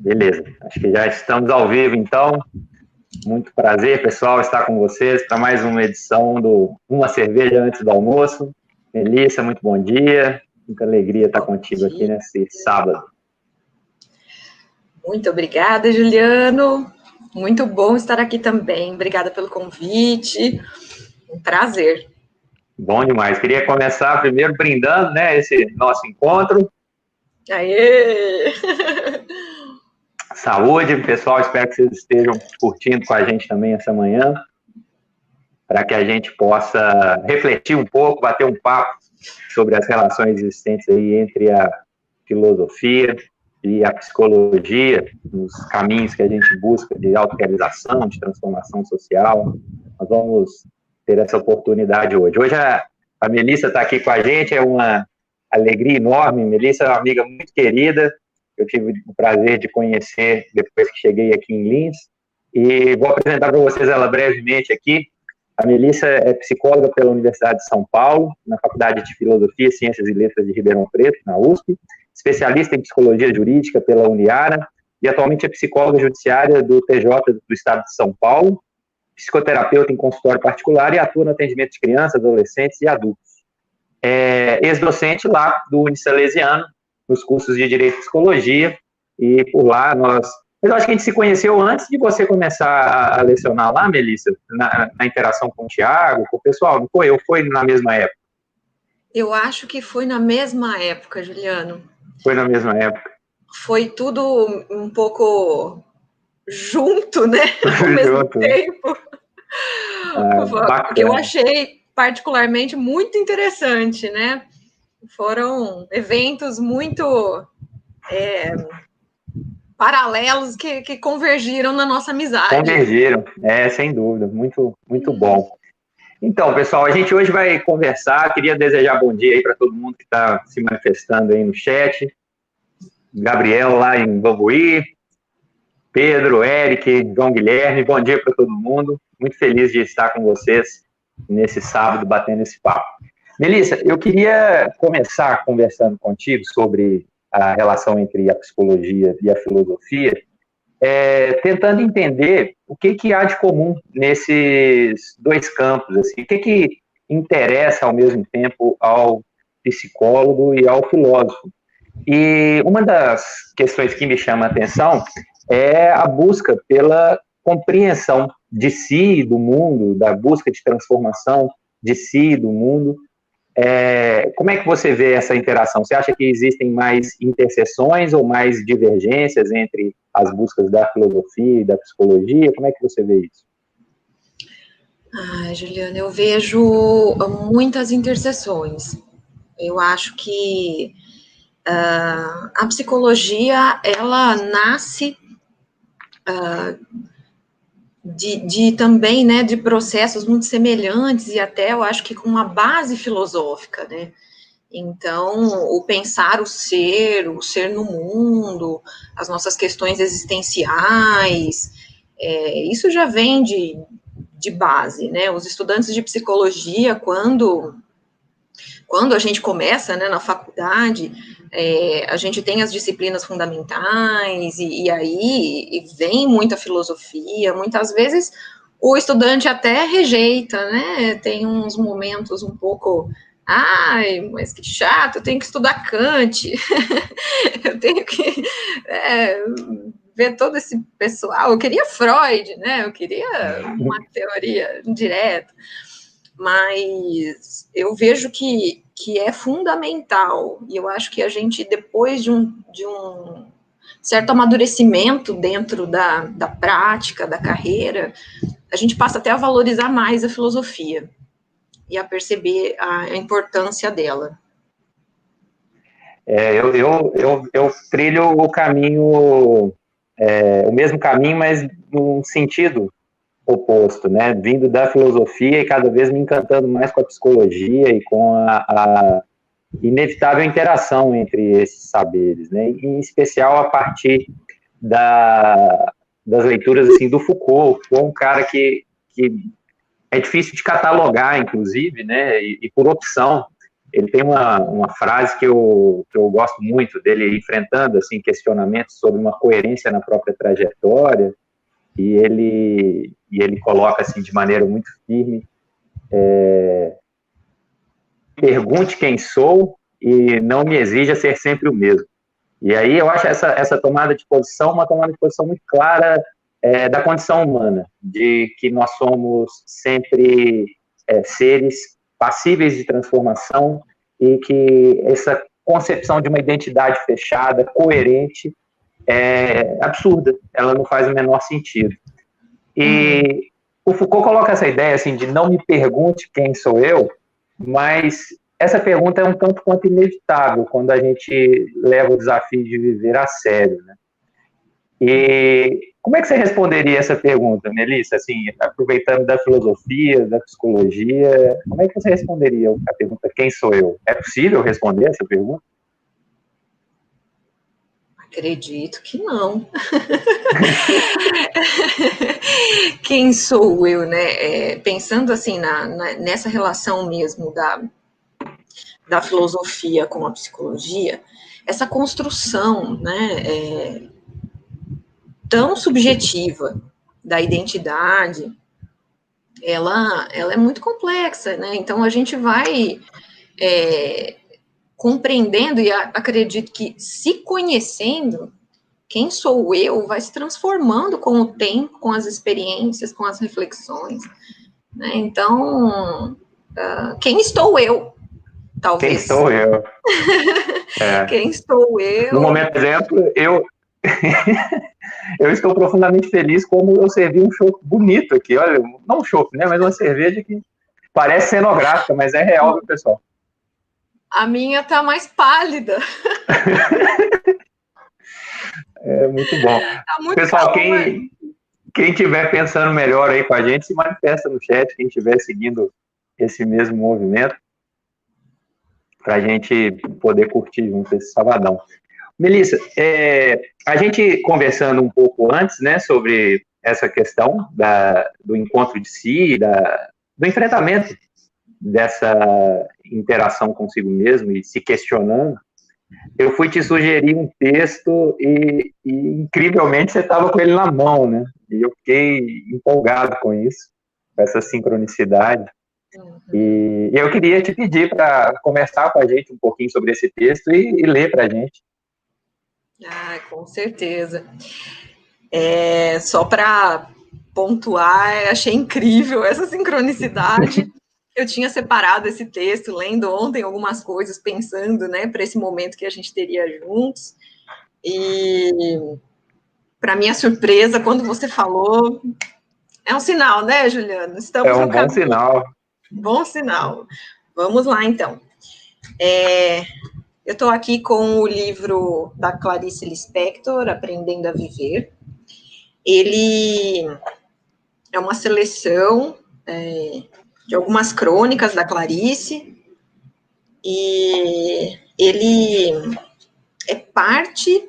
Beleza, acho que já estamos ao vivo, então. Muito prazer, pessoal, estar com vocês para mais uma edição do Uma Cerveja Antes do Almoço. Melissa, muito bom dia. Muita alegria estar contigo aqui nesse sábado. Muito obrigada, Juliano. Muito bom estar aqui também. Obrigada pelo convite. Um prazer. Bom demais. Queria começar primeiro brindando, né, esse nosso encontro. Aê! Saúde, pessoal. Espero que vocês estejam curtindo com a gente também essa manhã, para que a gente possa refletir um pouco, bater um papo sobre as relações existentes aí entre a filosofia e a psicologia, nos caminhos que a gente busca de autorrealização, de transformação social. Nós vamos ter essa oportunidade hoje. Hoje a, a Melissa está aqui com a gente, é uma alegria enorme. Melissa é uma amiga muito querida, eu tive o prazer de conhecer depois que cheguei aqui em Lins, e vou apresentar para vocês ela brevemente aqui. A Melissa é psicóloga pela Universidade de São Paulo, na Faculdade de Filosofia, Ciências e Letras de Ribeirão Preto, na USP, especialista em psicologia jurídica pela Uniara, e atualmente é psicóloga judiciária do TJ do Estado de São Paulo, psicoterapeuta em consultório particular e atua no atendimento de crianças, adolescentes e adultos. É, ex-docente lá do Unisalesiano, nos cursos de Direito e Psicologia, e por lá nós... Mas eu acho que a gente se conheceu antes de você começar a lecionar lá, Melissa, na, na interação com o Tiago, com o pessoal, não foi? Ou foi na mesma época? Eu acho que foi na mesma época, Juliano. Foi na mesma época. Foi tudo um pouco junto, né? Ao mesmo tempo. Ah, Porque eu achei particularmente muito interessante, né? Foram eventos muito é, paralelos que, que, convergiram na nossa amizade. Convergiram, é, sem dúvida, muito, muito bom. Então, pessoal, a gente hoje vai conversar. Queria desejar bom dia aí para todo mundo que está se manifestando aí no chat. Gabriel lá em Bambuí, Pedro, Eric, João Guilherme, bom dia para todo mundo. Muito feliz de estar com vocês nesse sábado batendo esse papo. Melissa, eu queria começar conversando contigo sobre a relação entre a psicologia e a filosofia, é, tentando entender o que, que há de comum nesses dois campos, assim, o que, que interessa ao mesmo tempo ao psicólogo e ao filósofo. E uma das questões que me chama a atenção é a busca pela compreensão de si, do mundo, da busca de transformação de si, do mundo. É, como é que você vê essa interação? Você acha que existem mais interseções ou mais divergências entre as buscas da filosofia e da psicologia? Como é que você vê isso? Ah, Juliana, eu vejo muitas interseções. Eu acho que uh, a psicologia ela nasce uh, de, de, também, né, de processos muito semelhantes e até eu acho que com uma base filosófica, né? Então, o pensar o ser, o ser no mundo, as nossas questões existenciais, é, isso já vem de, de base, né? Os estudantes de psicologia, quando quando a gente começa né, na faculdade, é, a gente tem as disciplinas fundamentais, e, e aí e vem muita filosofia, muitas vezes o estudante até rejeita, né? Tem uns momentos um pouco. Ai, mas que chato, eu tenho que estudar Kant, eu tenho que é, ver todo esse pessoal. Eu queria Freud, né? Eu queria uma teoria direta mas eu vejo que, que é fundamental, e eu acho que a gente, depois de um, de um certo amadurecimento dentro da, da prática, da carreira, a gente passa até a valorizar mais a filosofia e a perceber a, a importância dela. É, eu, eu, eu, eu, trilho o caminho, é, o mesmo caminho, mas num sentido oposto, né? Vindo da filosofia e cada vez me encantando mais com a psicologia e com a, a inevitável interação entre esses saberes, né? Em especial a partir da, das leituras assim do Foucault, Foucault é um cara que, que é difícil de catalogar, inclusive, né? E, e por opção ele tem uma, uma frase que eu, que eu gosto muito dele, enfrentando assim questionamentos sobre uma coerência na própria trajetória, e ele, e ele coloca assim de maneira muito firme, é, pergunte quem sou e não me exija ser sempre o mesmo. E aí eu acho essa, essa tomada de posição uma tomada de posição muito clara é, da condição humana, de que nós somos sempre é, seres passíveis de transformação e que essa concepção de uma identidade fechada, coerente, é absurda, ela não faz o menor sentido. E o Foucault coloca essa ideia assim de não me pergunte quem sou eu, mas essa pergunta é um tanto quanto inevitável quando a gente leva o desafio de viver a sério, né? E como é que você responderia essa pergunta, Melissa? Assim, aproveitando da filosofia, da psicologia, como é que você responderia a pergunta quem sou eu? É possível responder essa pergunta? Acredito que não. Quem sou eu, né? É, pensando assim na, na, nessa relação mesmo da, da filosofia com a psicologia, essa construção, né, é, tão subjetiva da identidade, ela, ela é muito complexa, né? Então a gente vai é, compreendendo e acredito que se conhecendo, quem sou eu vai se transformando com o tempo, com as experiências, com as reflexões. Né? Então, uh, quem estou eu? Talvez. Quem sou eu? É. Quem estou eu? No momento, exemplo, eu eu estou profundamente feliz como eu servi um show bonito aqui. Olha, não um show, né? Mas uma cerveja que parece cenográfica, mas é real, viu, pessoal? A minha tá mais pálida. é muito bom. Tá muito Pessoal, quem, quem tiver pensando melhor aí com a gente, se manifesta no chat, quem estiver seguindo esse mesmo movimento, para a gente poder curtir junto esse sabadão. Melissa, é, a gente conversando um pouco antes, né, sobre essa questão da, do encontro de si, da, do enfrentamento dessa interação consigo mesmo e se questionando, eu fui te sugerir um texto e, e incrivelmente você estava com ele na mão, né? E eu fiquei empolgado com isso, com essa sincronicidade. Uhum. E, eu queria te pedir para conversar com a gente um pouquinho sobre esse texto e, e ler para a gente. Ah, com certeza. É, só para pontuar, achei incrível essa sincronicidade. eu tinha separado esse texto, lendo ontem algumas coisas, pensando, né, para esse momento que a gente teria juntos. E, para minha surpresa, quando você falou, é um sinal, né, Juliano? Estamos é um bom sinal. Bom sinal. Vamos lá, então. É, eu estou aqui com o livro da Clarice Lispector, Aprendendo a Viver. Ele é uma seleção é, de algumas crônicas da Clarice, e ele é parte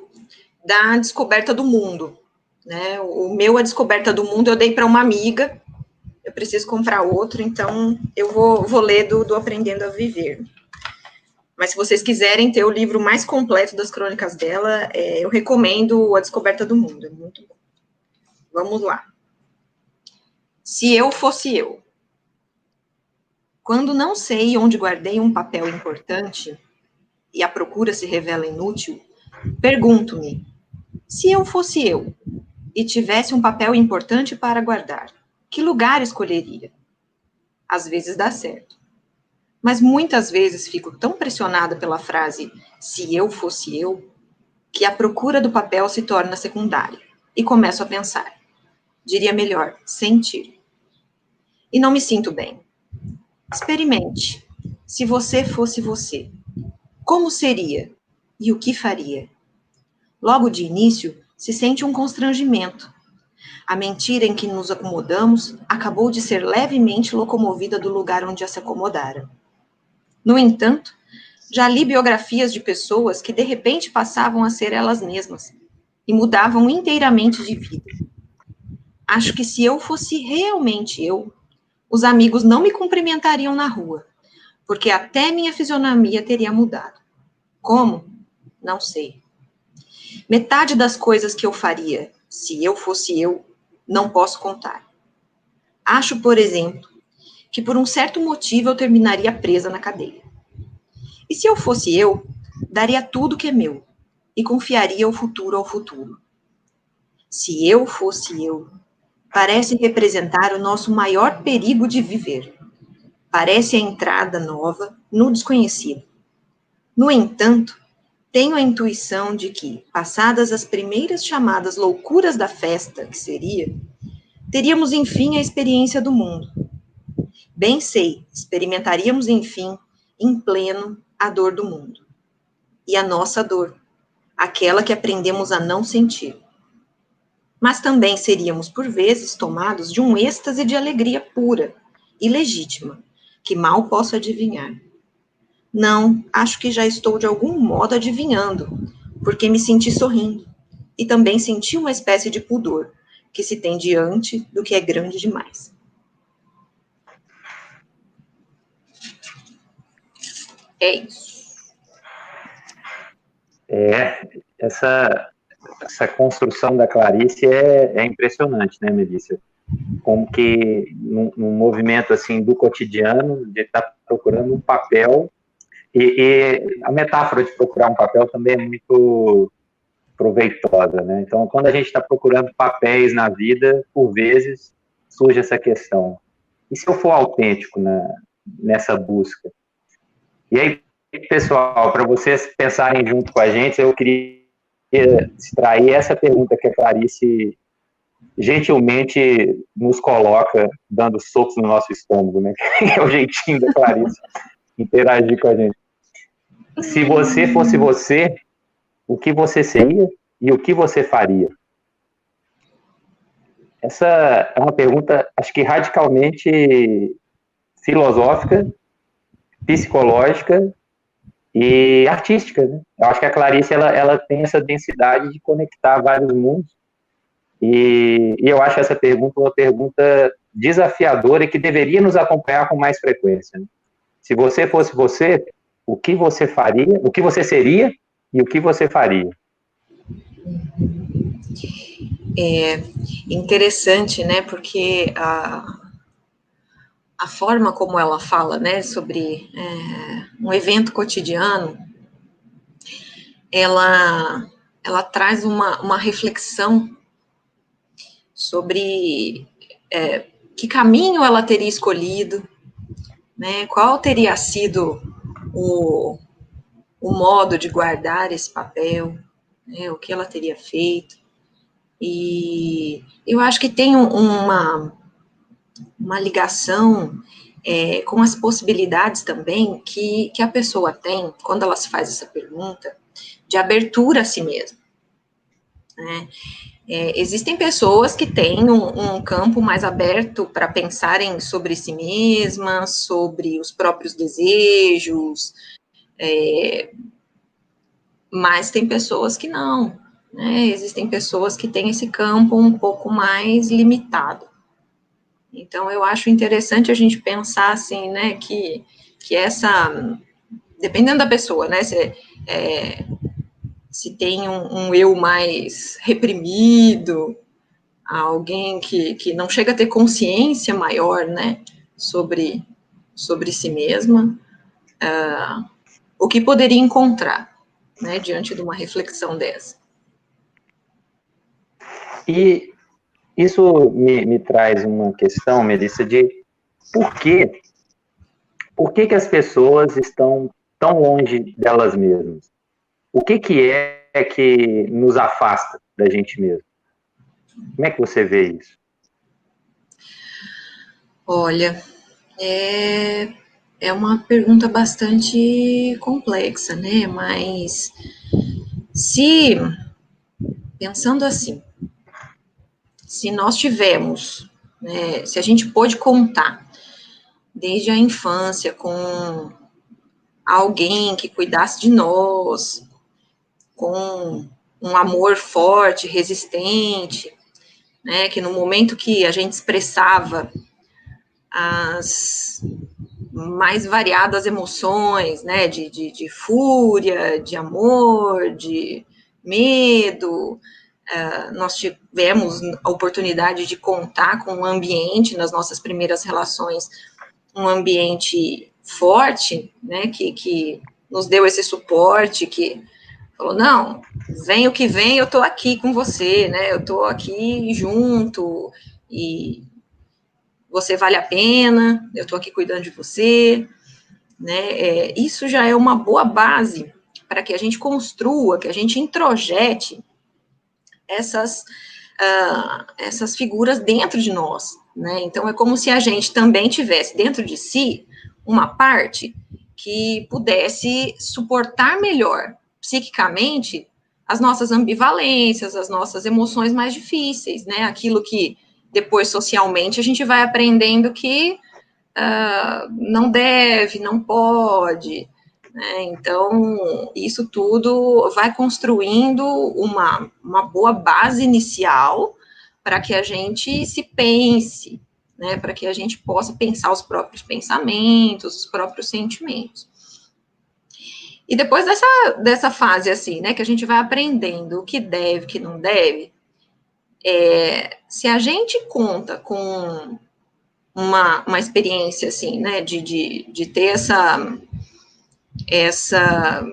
da descoberta do mundo. Né? O meu A Descoberta do Mundo eu dei para uma amiga, eu preciso comprar outro, então eu vou, vou ler do, do Aprendendo a Viver. Mas se vocês quiserem ter o livro mais completo das crônicas dela, é, eu recomendo A Descoberta do Mundo, é muito bom. Vamos lá. Se eu fosse eu. Quando não sei onde guardei um papel importante e a procura se revela inútil, pergunto-me: se eu fosse eu e tivesse um papel importante para guardar, que lugar escolheria? Às vezes dá certo. Mas muitas vezes fico tão pressionada pela frase se eu fosse eu, que a procura do papel se torna secundária e começo a pensar. Diria melhor, sentir. E não me sinto bem. Experimente. Se você fosse você, como seria e o que faria? Logo de início, se sente um constrangimento. A mentira em que nos acomodamos acabou de ser levemente locomovida do lugar onde a se acomodara. No entanto, já li biografias de pessoas que de repente passavam a ser elas mesmas e mudavam inteiramente de vida. Acho que se eu fosse realmente eu, os amigos não me cumprimentariam na rua, porque até minha fisionomia teria mudado. Como? Não sei. Metade das coisas que eu faria, se eu fosse eu, não posso contar. Acho, por exemplo, que por um certo motivo eu terminaria presa na cadeia. E se eu fosse eu, daria tudo que é meu e confiaria o futuro ao futuro. Se eu fosse eu, parece representar o nosso maior perigo de viver. Parece a entrada nova no desconhecido. No entanto, tenho a intuição de que, passadas as primeiras chamadas loucuras da festa, que seria, teríamos enfim a experiência do mundo. Bem sei, experimentaríamos enfim, em pleno, a dor do mundo. E a nossa dor, aquela que aprendemos a não sentir mas também seríamos, por vezes, tomados de um êxtase de alegria pura e legítima, que mal posso adivinhar. Não, acho que já estou de algum modo adivinhando, porque me senti sorrindo, e também senti uma espécie de pudor que se tem diante do que é grande demais. É isso. É, essa essa construção da Clarice é, é impressionante, né, Melissa? Como que num, num, movimento assim do cotidiano, de estar tá procurando um papel, e, e, a metáfora de procurar um papel também é muito proveitosa, né? Então, quando a gente está procurando papéis na vida, por vezes surge essa questão: e se eu for autêntico na, nessa busca? E aí, pessoal, para vocês pensarem junto com a gente, eu queria extrair essa pergunta que a Clarice gentilmente nos coloca, dando socos no nosso estômago, né? é o jeitinho da Clarice interagir com a gente. Se você fosse você, o que você seria e o que você faria? Essa é uma pergunta, acho que radicalmente filosófica, psicológica e artística, né? Eu acho que a Clarice ela, ela tem essa densidade de conectar vários mundos e, e eu acho essa pergunta uma pergunta desafiadora e que deveria nos acompanhar com mais frequência. Né? Se você fosse você, o que você faria? O que você seria e o que você faria? É interessante, né? Porque a, a forma como ela fala, né, sobre é, um evento cotidiano, ela, ela traz uma, uma reflexão sobre é, que caminho ela teria escolhido, né, qual teria sido o, o modo de guardar esse papel, né, o que ela teria feito. E eu acho que tem uma, uma ligação é, com as possibilidades também que, que a pessoa tem quando ela se faz essa pergunta de abertura a si mesma. Né? É, existem pessoas que têm um, um campo mais aberto para pensarem sobre si mesmas, sobre os próprios desejos, é, mas tem pessoas que não. Né? Existem pessoas que têm esse campo um pouco mais limitado. Então, eu acho interessante a gente pensar assim, né, que, que essa, dependendo da pessoa, né, se, é, se tem um, um, eu mais reprimido, alguém que, que não chega a ter consciência maior, né, sobre, sobre si mesma, uh, o que poderia encontrar, né, diante de uma reflexão dessa. E isso me, me traz uma questão, Melissa, de por que, por que, que as pessoas estão tão longe delas mesmas? O que, que é que nos afasta da gente mesmo? Como é que você vê isso? Olha, é, é uma pergunta bastante complexa, né? Mas se pensando assim, se nós tivemos, né, se a gente pôde contar desde a infância com alguém que cuidasse de nós, com um amor forte, resistente, né, que no momento que a gente expressava as, mais variadas emoções, né, de, de, de fúria, de amor, de medo. Uh, nós tivemos a oportunidade de contar com um ambiente nas nossas primeiras relações, um ambiente forte, né, que, que nos deu esse suporte, que falou, não, vem o que vem, eu tô aqui com você, né, eu tô aqui junto, e você vale a pena, eu tô aqui cuidando de você, né, é, isso já é uma boa base para que a gente construa, que a gente introjete essas, uh, essas figuras dentro de nós, né, então é como se a gente também tivesse dentro de si uma parte que pudesse suportar melhor psiquicamente as nossas ambivalências, as nossas emoções mais difíceis, né? Aquilo que depois socialmente a gente vai aprendendo que uh, não deve, não pode. Né? Então, isso tudo vai construindo uma, uma boa base inicial para que a gente se pense, né, para que a gente possa pensar os próprios pensamentos, os próprios sentimentos. E depois dessa, dessa fase, assim, né, que a gente vai aprendendo o que deve, o que não deve, é, se a gente conta com uma, uma experiência, assim, né, de, de, de ter essa, essa,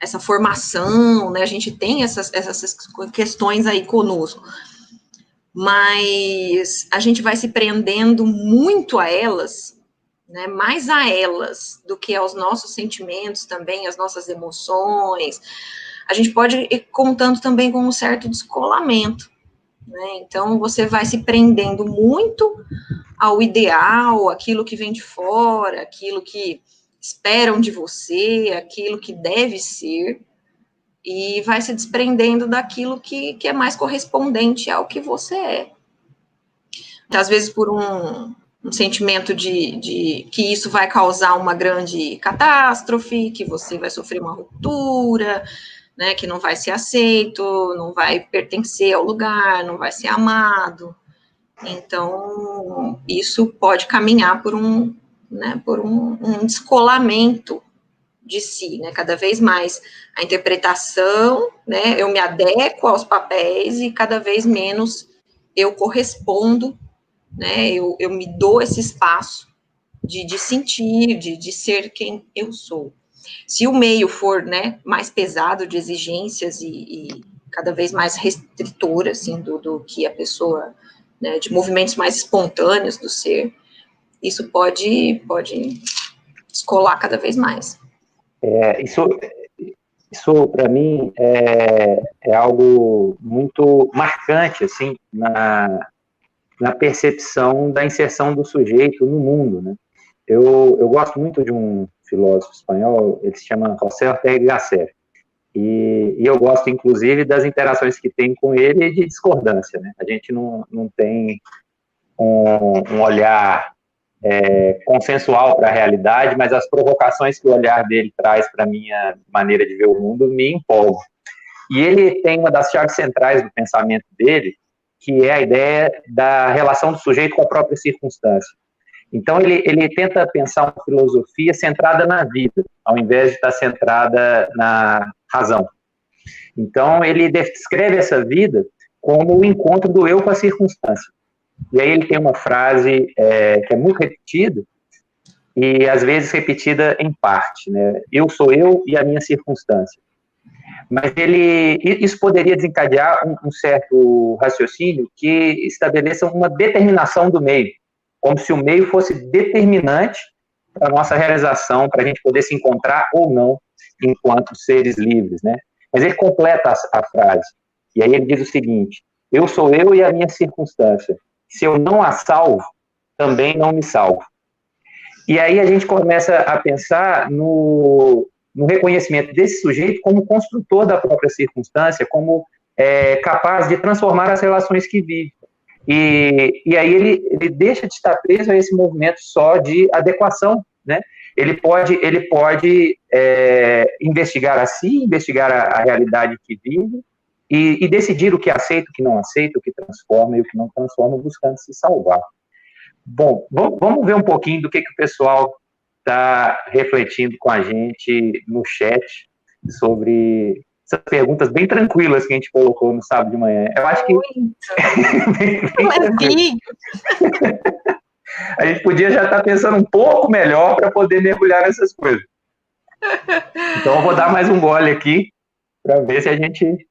essa formação, né, a gente tem essas, essas questões aí conosco, mas a gente vai se prendendo muito a elas, né, mais a elas do que aos nossos sentimentos também, as nossas emoções. A gente pode ir contando também com um certo descolamento. Né? Então, você vai se prendendo muito ao ideal, aquilo que vem de fora, aquilo que esperam de você, aquilo que deve ser, e vai se desprendendo daquilo que, que é mais correspondente ao que você é. Às vezes por um, um sentimento de, de, que isso vai causar uma grande catástrofe, que você vai sofrer uma ruptura, né, que não vai ser aceito, não vai pertencer ao lugar, não vai ser amado. Então, isso pode caminhar por um, né, por um, um descolamento de si, né? Cada vez mais a interpretação, né? Eu me adequo aos papéis e cada vez menos eu correspondo, né? Eu, eu me dou esse espaço de, de sentir, de, de ser quem eu sou. Se o meio for, né, mais pesado de exigências e, e cada vez mais restritor, assim, do, do que a pessoa, né, de movimentos mais espontâneos do ser, isso pode, pode descolar cada vez mais. É, isso, isso para mim é, é algo muito marcante assim na, na percepção da inserção do sujeito no mundo, né? Eu, eu gosto muito de um filósofo espanhol, ele se chama José Ortega Gasset, e, e, eu gosto, inclusive, das interações que tem com ele de discordância, né? A gente não, não tem um, um olhar é, consensual para a realidade, mas as provocações que o olhar dele traz para a minha maneira de ver o mundo me empolgam. E ele tem uma das chaves centrais do pensamento dele, que é a ideia da relação do sujeito com a própria circunstância. Então, ele, ele tenta pensar uma filosofia centrada na vida, ao invés de estar centrada na razão. Então, ele descreve essa vida como o encontro do eu com a circunstância. E aí ele tem uma frase é, que é muito repetida, e às vezes repetida em parte, né? Eu sou eu e a minha circunstância. Mas ele, isso poderia desencadear um, um certo raciocínio que estabeleça uma determinação do meio, como se o meio fosse determinante para nossa realização, para a gente poder se encontrar ou não enquanto seres livres, né? Mas ele completa a, a frase, e aí ele diz o seguinte: Eu sou eu e a minha circunstância se eu não a salvo, também não me salvo. E aí a gente começa a pensar no, no reconhecimento desse sujeito como construtor da própria circunstância, como é, capaz de transformar as relações que vive. E, e aí ele, ele deixa de estar preso a esse movimento só de adequação, né? Ele pode, ele pode é, investigar a si, investigar a, a realidade que vive, e, e, decidir o que aceita, o que não aceita, o que transforma e o que não transforma, buscando se salvar. Bom, vamos ver um pouquinho do que, que o pessoal está refletindo com a gente no chat sobre essas perguntas bem tranquilas que a gente colocou no sábado de manhã. Eu acho que. bem, bem a gente podia já estar tá pensando um pouco melhor para poder mergulhar nessas coisas. Então, eu vou dar mais um gole aqui para ver se a gente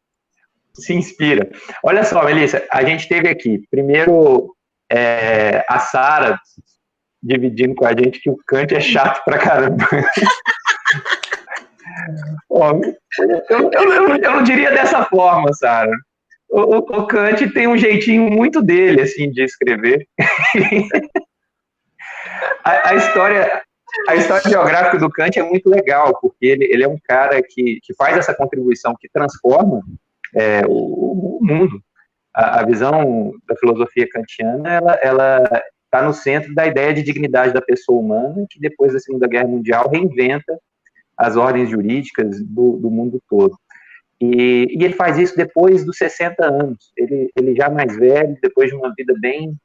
se inspira. Olha só, Melissa, a gente teve aqui, primeiro, é, a Sara dividindo com a gente que o Kant é chato pra caramba. Ó, eu, eu, eu, eu, não diria dessa forma, Sara. O, o, Kant tem um jeitinho muito dele, assim, de escrever. a, a, história, a história geográfica do Kant é muito legal, porque ele, ele é um cara que, que faz essa contribuição que transforma é, o, o, mundo. A, a, visão da filosofia kantiana, ela, ela está no centro da ideia de dignidade da pessoa humana, que depois da Segunda Guerra Mundial reinventa as ordens jurídicas do, do mundo todo. E, e, ele faz isso depois dos 60 anos. Ele, ele já mais velho, depois de uma vida bem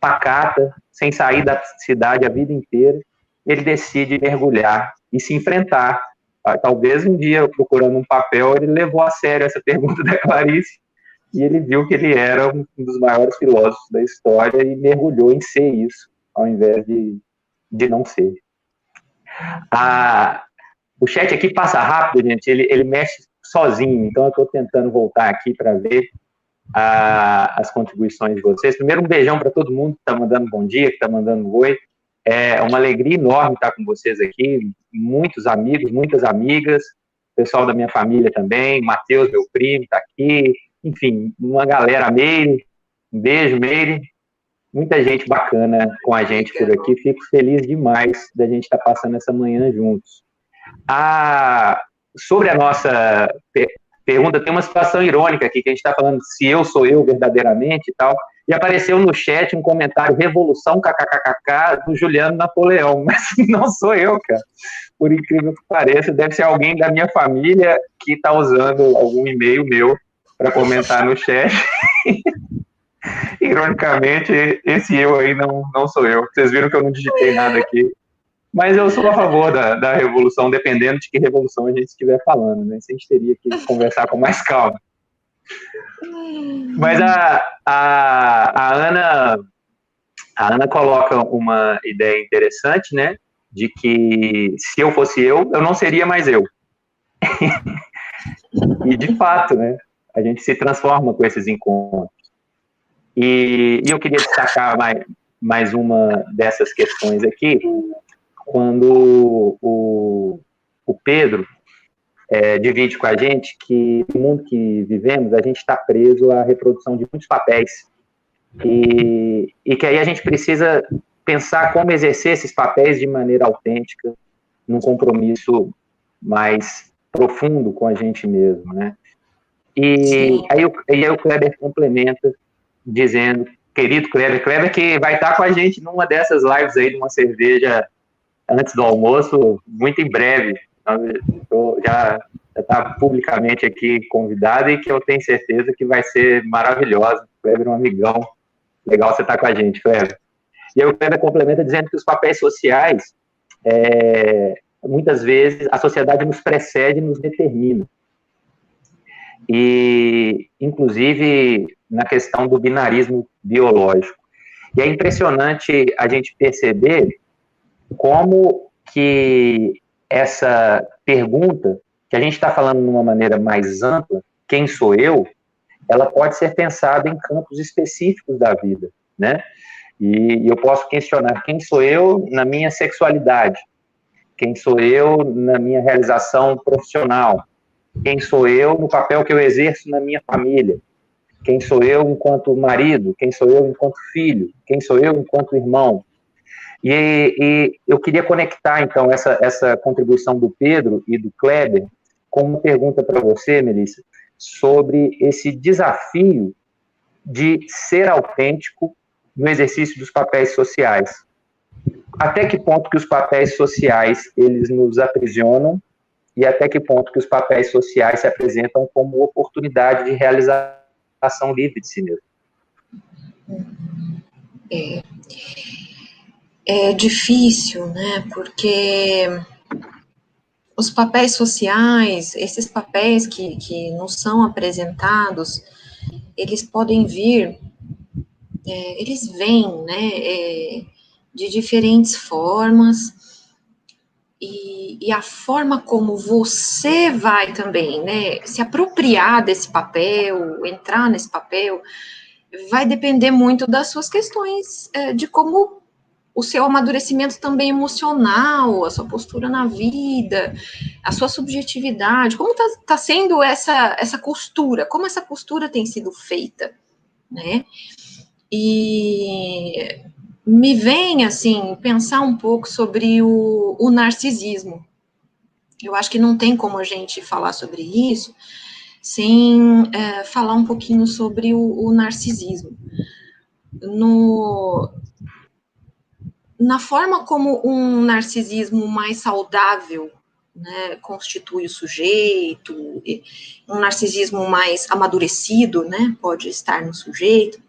pacata, sem sair da cidade a vida inteira, ele decide mergulhar e se enfrentar. Ah, talvez um dia, procurando um papel, ele levou a sério essa pergunta da Clarice e ele viu que ele era um dos maiores filósofos da história e mergulhou em ser isso, ao invés de, de não ser. A, o chat aqui passa rápido, gente, ele, ele mexe sozinho, então eu estou tentando voltar aqui para ver a, as contribuições de vocês. Primeiro, um beijão para todo mundo que está mandando bom dia, que está mandando oi. É uma alegria enorme estar com vocês aqui, muitos amigos, muitas amigas, pessoal da minha família também, Matheus, meu primo, está aqui, enfim, uma galera, Meire, um beijo, Meire, muita gente bacana com a gente por aqui, fico feliz demais da gente estar passando essa manhã juntos. Sobre a nossa pergunta, tem uma situação irônica aqui, que a gente está falando se eu sou eu verdadeiramente e tal, e apareceu no chat um comentário Revolução kkkk do Juliano Napoleão, mas não sou eu, cara. Por incrível que pareça, deve ser alguém da minha família que está usando algum e-mail meu para comentar no chat. Ironicamente, esse eu aí não, não sou eu. Vocês viram que eu não digitei nada aqui. Mas eu sou a favor da, da revolução, dependendo de que revolução a gente estiver falando, né? Isso a gente teria que conversar com mais calma. Mas a, a, a Ana a Ana coloca uma ideia interessante, né? De que se eu fosse eu, eu não seria mais eu. e de fato, né? a gente se transforma com esses encontros. E, e eu queria destacar mais, mais uma dessas questões aqui, quando o, o Pedro é, divide com a gente que no mundo que vivemos, a gente está preso à reprodução de muitos papéis. E, e que aí a gente precisa pensar como exercer esses papéis de maneira autêntica, num compromisso mais profundo com a gente mesmo, né? E aí, o, e aí o Kleber complementa, dizendo, querido Kleber, Kleber que vai estar com a gente numa dessas lives aí, de uma cerveja antes do almoço, muito em breve. Então, já está publicamente aqui convidado e que eu tenho certeza que vai ser maravilhosa. Kleber é um amigão. Legal você estar tá com a gente, Kleber. E aí o Kleber complementa dizendo que os papéis sociais, é, muitas vezes, a sociedade nos precede e nos determina e inclusive na questão do binarismo biológico. E é impressionante a gente perceber como que essa pergunta, que a gente está falando de uma maneira mais ampla, quem sou eu, ela pode ser pensada em campos específicos da vida, né? E eu posso questionar quem sou eu na minha sexualidade, quem sou eu na minha realização profissional, quem sou eu no papel que eu exerço na minha família, quem sou eu enquanto marido, quem sou eu enquanto filho, quem sou eu enquanto irmão. E, e eu queria conectar, então, essa, essa contribuição do Pedro e do Kleber com uma pergunta para você, Melissa, sobre esse desafio de ser autêntico no exercício dos papéis sociais. Até que ponto que os papéis sociais, eles nos aprisionam e até que ponto que os papéis sociais se apresentam como oportunidade de realização livre de si mesmo. É, é difícil, né? Porque os papéis sociais, esses papéis que, que nos são apresentados, eles podem vir, é, eles vêm, né, é, de diferentes formas, e, e, a forma como você vai também, né, se apropriar desse papel, entrar nesse papel, vai depender muito das suas questões, é, de como o seu amadurecimento também emocional, a sua postura na vida, a sua subjetividade, como está tá sendo essa, essa costura, como essa costura tem sido feita, né? E me vem, assim, pensar um pouco sobre o, o narcisismo. Eu acho que não tem como a gente falar sobre isso sem é, falar um pouquinho sobre o, o narcisismo. No, na forma como um narcisismo mais saudável né, constitui o sujeito, um narcisismo mais amadurecido, né, pode estar no sujeito,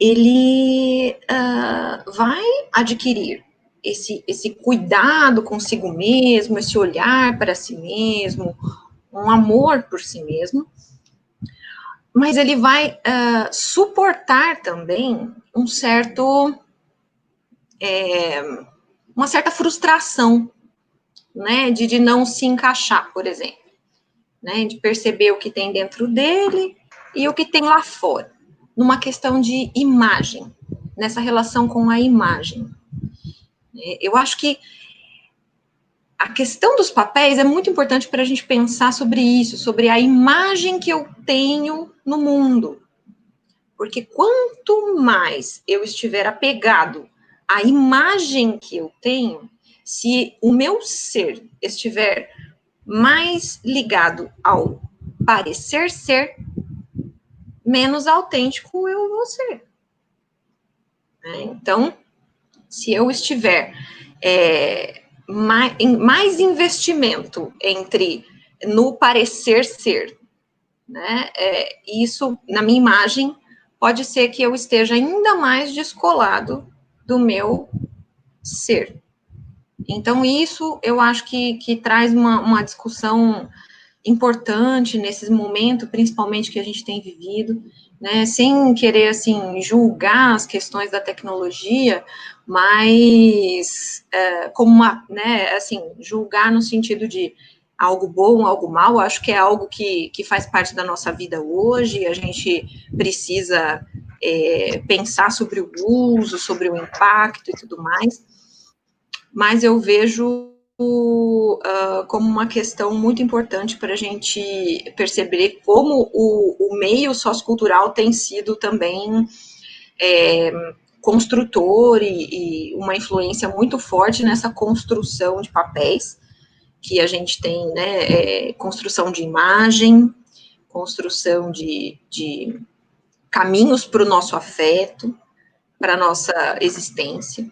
ele uh, vai adquirir esse, esse cuidado consigo mesmo, esse olhar para si mesmo, um amor por si mesmo, mas ele vai uh, suportar também um certo é, uma certa frustração, né, de, de não se encaixar, por exemplo, né, de perceber o que tem dentro dele e o que tem lá fora, numa questão de imagem, nessa relação com a imagem. É, eu acho que a questão dos papéis é muito importante para a gente pensar sobre isso, sobre a imagem que eu tenho no mundo. Porque quanto mais eu estiver apegado a imagem que eu tenho, se o meu ser estiver mais ligado ao parecer ser, menos autêntico eu vou ser. Né? Então, se eu estiver é, mais, mais investimento entre no parecer ser, né, é, isso na minha imagem pode ser que eu esteja ainda mais descolado do meu ser. Então, isso eu acho que, que traz uma, uma discussão importante nesses momentos, principalmente que a gente tem vivido, né, sem querer, assim, julgar as questões da tecnologia, mas é, como uma, né, assim, julgar no sentido de algo bom, algo mal, acho que é algo que, que faz parte da nossa vida hoje, a gente precisa é, pensar sobre o uso, sobre o impacto e tudo mais, mas eu vejo uh, como uma questão muito importante para a gente perceber como o, o, meio sociocultural tem sido também é, construtor e, e, uma influência muito forte nessa construção de papéis que a gente tem, né, é, construção de imagem, construção de, de caminhos para o nosso afeto, para a nossa existência,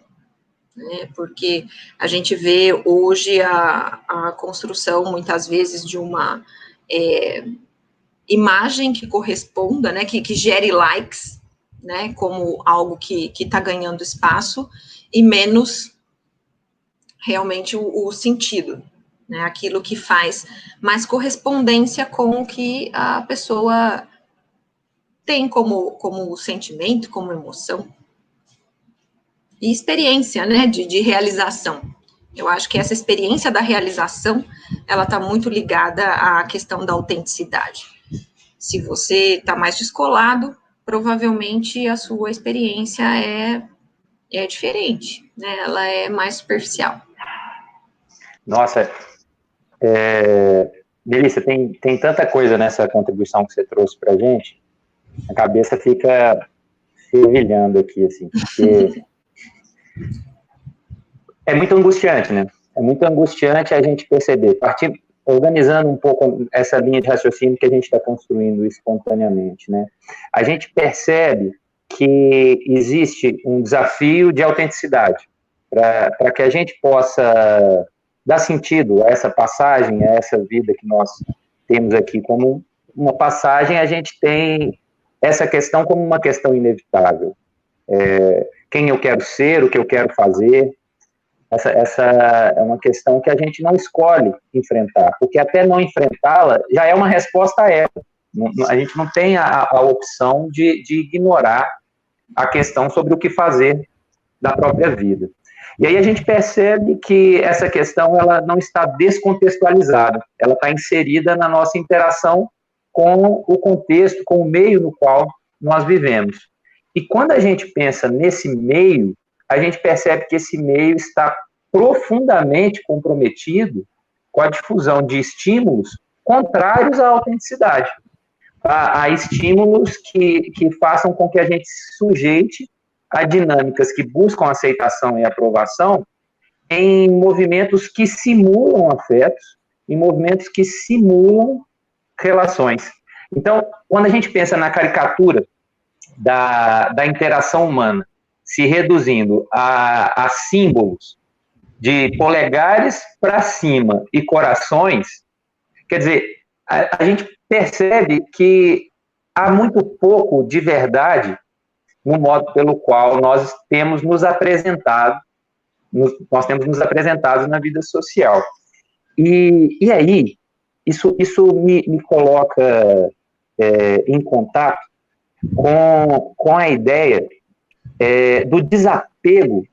né? porque a gente vê hoje a, a construção, muitas vezes, de uma é, imagem que corresponda, né, que, que gere likes, né, como algo que está ganhando espaço, e menos realmente o, o sentido, né, aquilo que faz mais correspondência com o que a pessoa tem como, como sentimento, como emoção. E experiência, né, de, de realização. Eu acho que essa experiência da realização, ela está muito ligada à questão da autenticidade. Se você está mais descolado, provavelmente a sua experiência é, é diferente, né? Ela é mais superficial. Nossa, é, Melissa, tem, tem tanta coisa nessa contribuição que você trouxe para a gente a cabeça fica fervilhando aqui, assim, porque é muito angustiante, né? É muito angustiante a gente perceber, organizando um pouco essa linha de raciocínio que a gente está construindo espontaneamente, né? A gente percebe que existe um desafio de autenticidade para que a gente possa dar sentido a essa passagem, a essa vida que nós temos aqui como uma passagem, a gente tem essa questão como uma questão inevitável. É, quem eu quero ser, o que eu quero fazer. Essa, essa é uma questão que a gente não escolhe enfrentar, porque até não enfrentá-la já é uma resposta a ela. A gente não tem a, a opção de, de ignorar a questão sobre o que fazer da própria vida. E aí a gente percebe que essa questão ela não está descontextualizada, ela está inserida na nossa interação com o contexto, com o meio no qual nós vivemos. E quando a gente pensa nesse meio, a gente percebe que esse meio está profundamente comprometido com a difusão de estímulos contrários à autenticidade, a, a estímulos que, que façam com que a gente se sujeite a dinâmicas que buscam aceitação e aprovação em movimentos que simulam afetos, em movimentos que simulam relações. Então, quando a gente pensa na caricatura da, da interação humana se reduzindo a, a símbolos de polegares para cima e corações, quer dizer, a, a gente percebe que há muito pouco de verdade no modo pelo qual nós temos nos apresentado, nós temos nos apresentado na vida social. E, e aí, isso, isso me, me coloca é, em contato com, com a ideia é, do desapego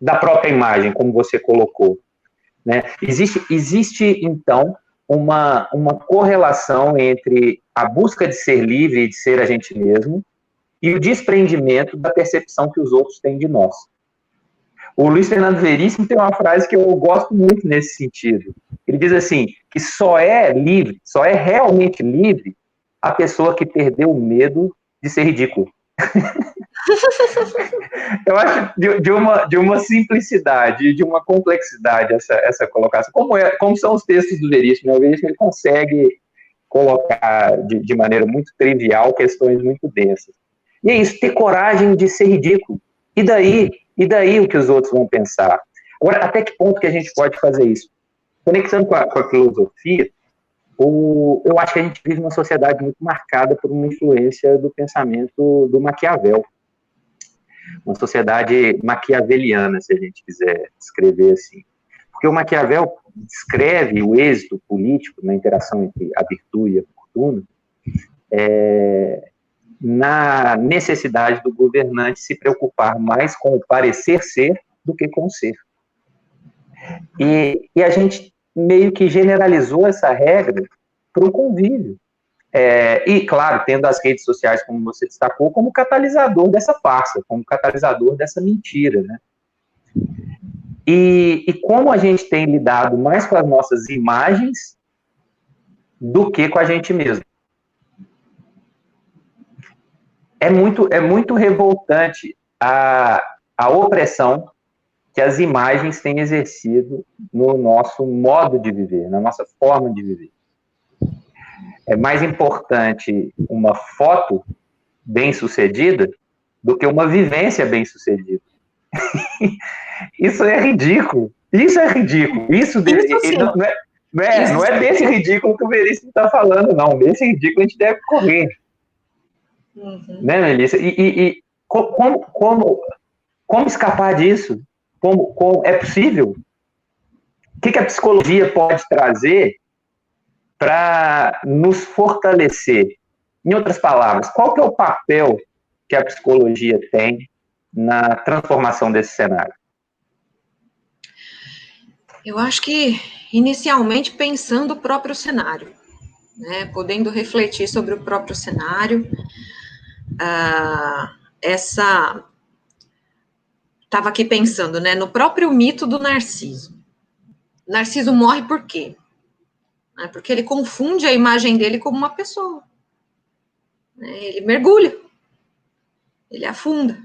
da própria imagem, como você colocou. Né? Existe, existe, então, uma, uma correlação entre a busca de ser livre e de ser a gente mesmo e o desprendimento da percepção que os outros têm de nós. O Luiz Fernando Veríssimo tem uma frase que eu gosto muito nesse sentido. Ele diz assim, que só é livre, só é realmente livre a pessoa que perdeu o medo de ser ridículo. eu acho de, de, uma, de uma simplicidade, de uma complexidade essa, essa colocação. Como, é, como são os textos do Veríssimo, né? O Veríssimo ele consegue colocar de, de maneira muito trivial questões muito densas. E é isso, ter coragem de ser ridículo. E daí, e daí o que os outros vão pensar? Agora, até que ponto que a gente pode fazer isso? Conectando com a, com a filosofia, o, eu acho que a gente vive uma sociedade muito marcada por uma influência do pensamento do Maquiavel. Uma sociedade maquiaveliana, se a gente quiser escrever assim. Porque o Maquiavel descreve o êxito político na interação entre a virtude e a fortuna é, na necessidade do governante se preocupar mais com o parecer ser do que com o ser. E, e a gente meio que generalizou essa regra para o convívio. É, e, claro, tendo as redes sociais, como você destacou, como catalisador dessa farsa, como catalisador dessa mentira, né? E, e como a gente tem lidado mais com as nossas imagens do que com a gente mesmo. É muito, é muito revoltante a, a opressão que as imagens têm exercido no nosso modo de viver, na nossa forma de viver. É mais importante uma foto bem sucedida do que uma vivência bem sucedida. Isso é ridículo. Isso é ridículo. Isso, de, não, não, é, não, é, não é desse ridículo que o Veríssimo está falando, não. Desse ridículo a gente deve correr. Uhum. Né, Melissa? E, e, e como, como, como escapar disso? Como, como é possível? O que, que a psicologia pode trazer para nos fortalecer? Em outras palavras, qual que é o papel que a psicologia tem na transformação desse cenário? Eu acho que, inicialmente, pensando o próprio cenário, né, podendo refletir sobre o próprio cenário, ah, essa estava aqui pensando, né, no próprio mito do Narciso. Narciso morre por quê? É porque ele confunde a imagem dele como uma pessoa. Né? Ele mergulha, ele afunda.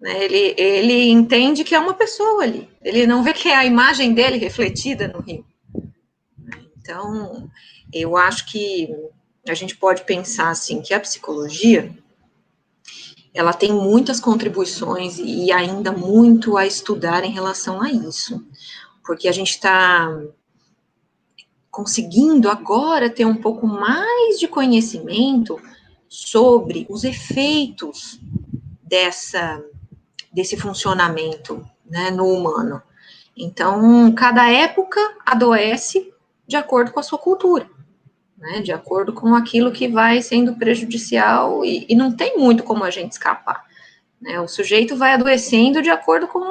Né? Ele, ele entende que é uma pessoa ali. Ele não vê que é a imagem dele refletida no rio. Então, eu acho que a gente pode pensar assim que a psicologia ela tem muitas contribuições e ainda muito a estudar em relação a isso, porque a gente está conseguindo agora ter um pouco mais de conhecimento sobre os efeitos dessa desse funcionamento né, no humano. Então, cada época adoece de acordo com a sua cultura, né, de acordo com aquilo que vai sendo prejudicial, e, e não tem muito como a gente escapar. Né, o sujeito vai adoecendo de acordo com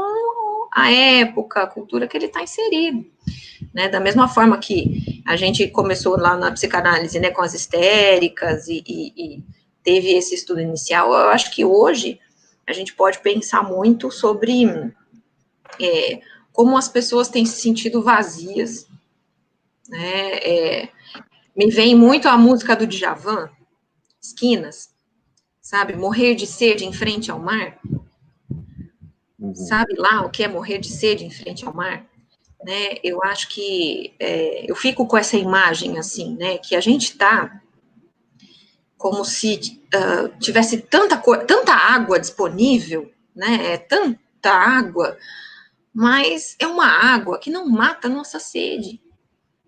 a época, a cultura que ele está inserido. Né, da mesma forma que a gente começou lá na psicanálise, né, com as histéricas e, e, e teve esse estudo inicial, eu acho que hoje a gente pode pensar muito sobre é, como as pessoas têm se sentido vazias. Né? É, me vem muito a música do Djavan, Esquinas, sabe? Morrer de sede em frente ao mar. Uhum. Sabe lá o que é morrer de sede em frente ao mar? Né? Eu acho que é, eu fico com essa imagem assim, né? Que a gente está como se uh, tivesse tanta, tanta água disponível, né? É tanta água, mas é uma água que não mata a nossa sede.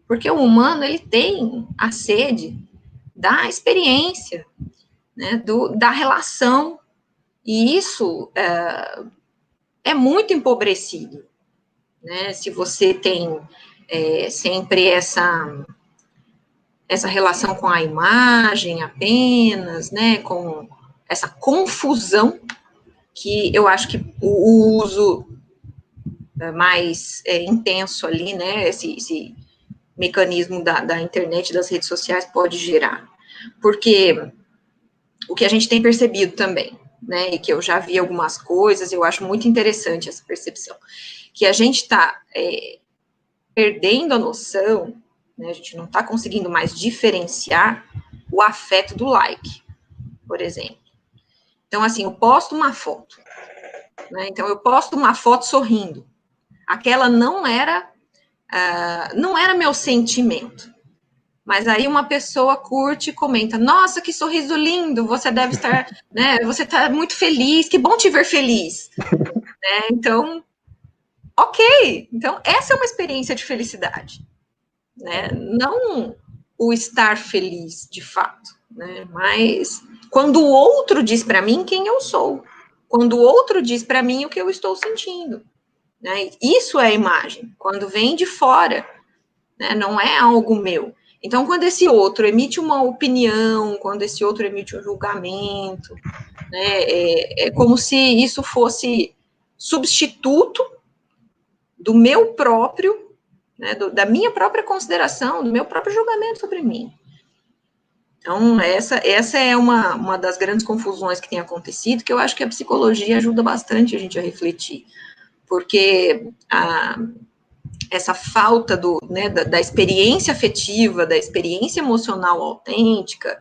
Porque o humano, ele tem a sede da experiência, né? Do, da relação. E isso é, é muito empobrecido, né? Se você tem é, sempre essa essa relação com a imagem apenas, né, com essa confusão que eu acho que o uso é, mais é, intenso ali, né, esse, esse mecanismo da, da, internet, das redes sociais pode gerar. Porque o que a gente tem percebido também, né, e que eu já vi algumas coisas, eu acho muito interessante essa percepção, que a gente está é, perdendo a noção né? A gente não está conseguindo mais diferenciar o afeto do like, por exemplo. Então, assim, eu posto uma foto. Né? Então, eu posto uma foto sorrindo. Aquela não era, uh, não era meu sentimento. Mas aí uma pessoa curte e comenta: Nossa, que sorriso lindo! Você deve estar, né? Você está muito feliz. Que bom te ver feliz. né? Então, ok. Então essa é uma experiência de felicidade né? Não o estar feliz de fato, né? Mas quando o outro diz para mim quem eu sou, quando o outro diz para mim o que eu estou sentindo, né? Isso é imagem, quando vem de fora, né? Não é algo meu. Então, quando esse outro emite uma opinião, quando esse outro emite um julgamento, né, é, é como se isso fosse substituto do meu próprio né, do, da minha própria consideração, do meu próprio julgamento sobre mim. Então, essa, essa é uma, uma das grandes confusões que tem acontecido, que eu acho que a psicologia ajuda bastante a gente a refletir, porque a, essa falta do, né, da, da experiência afetiva, da experiência emocional autêntica,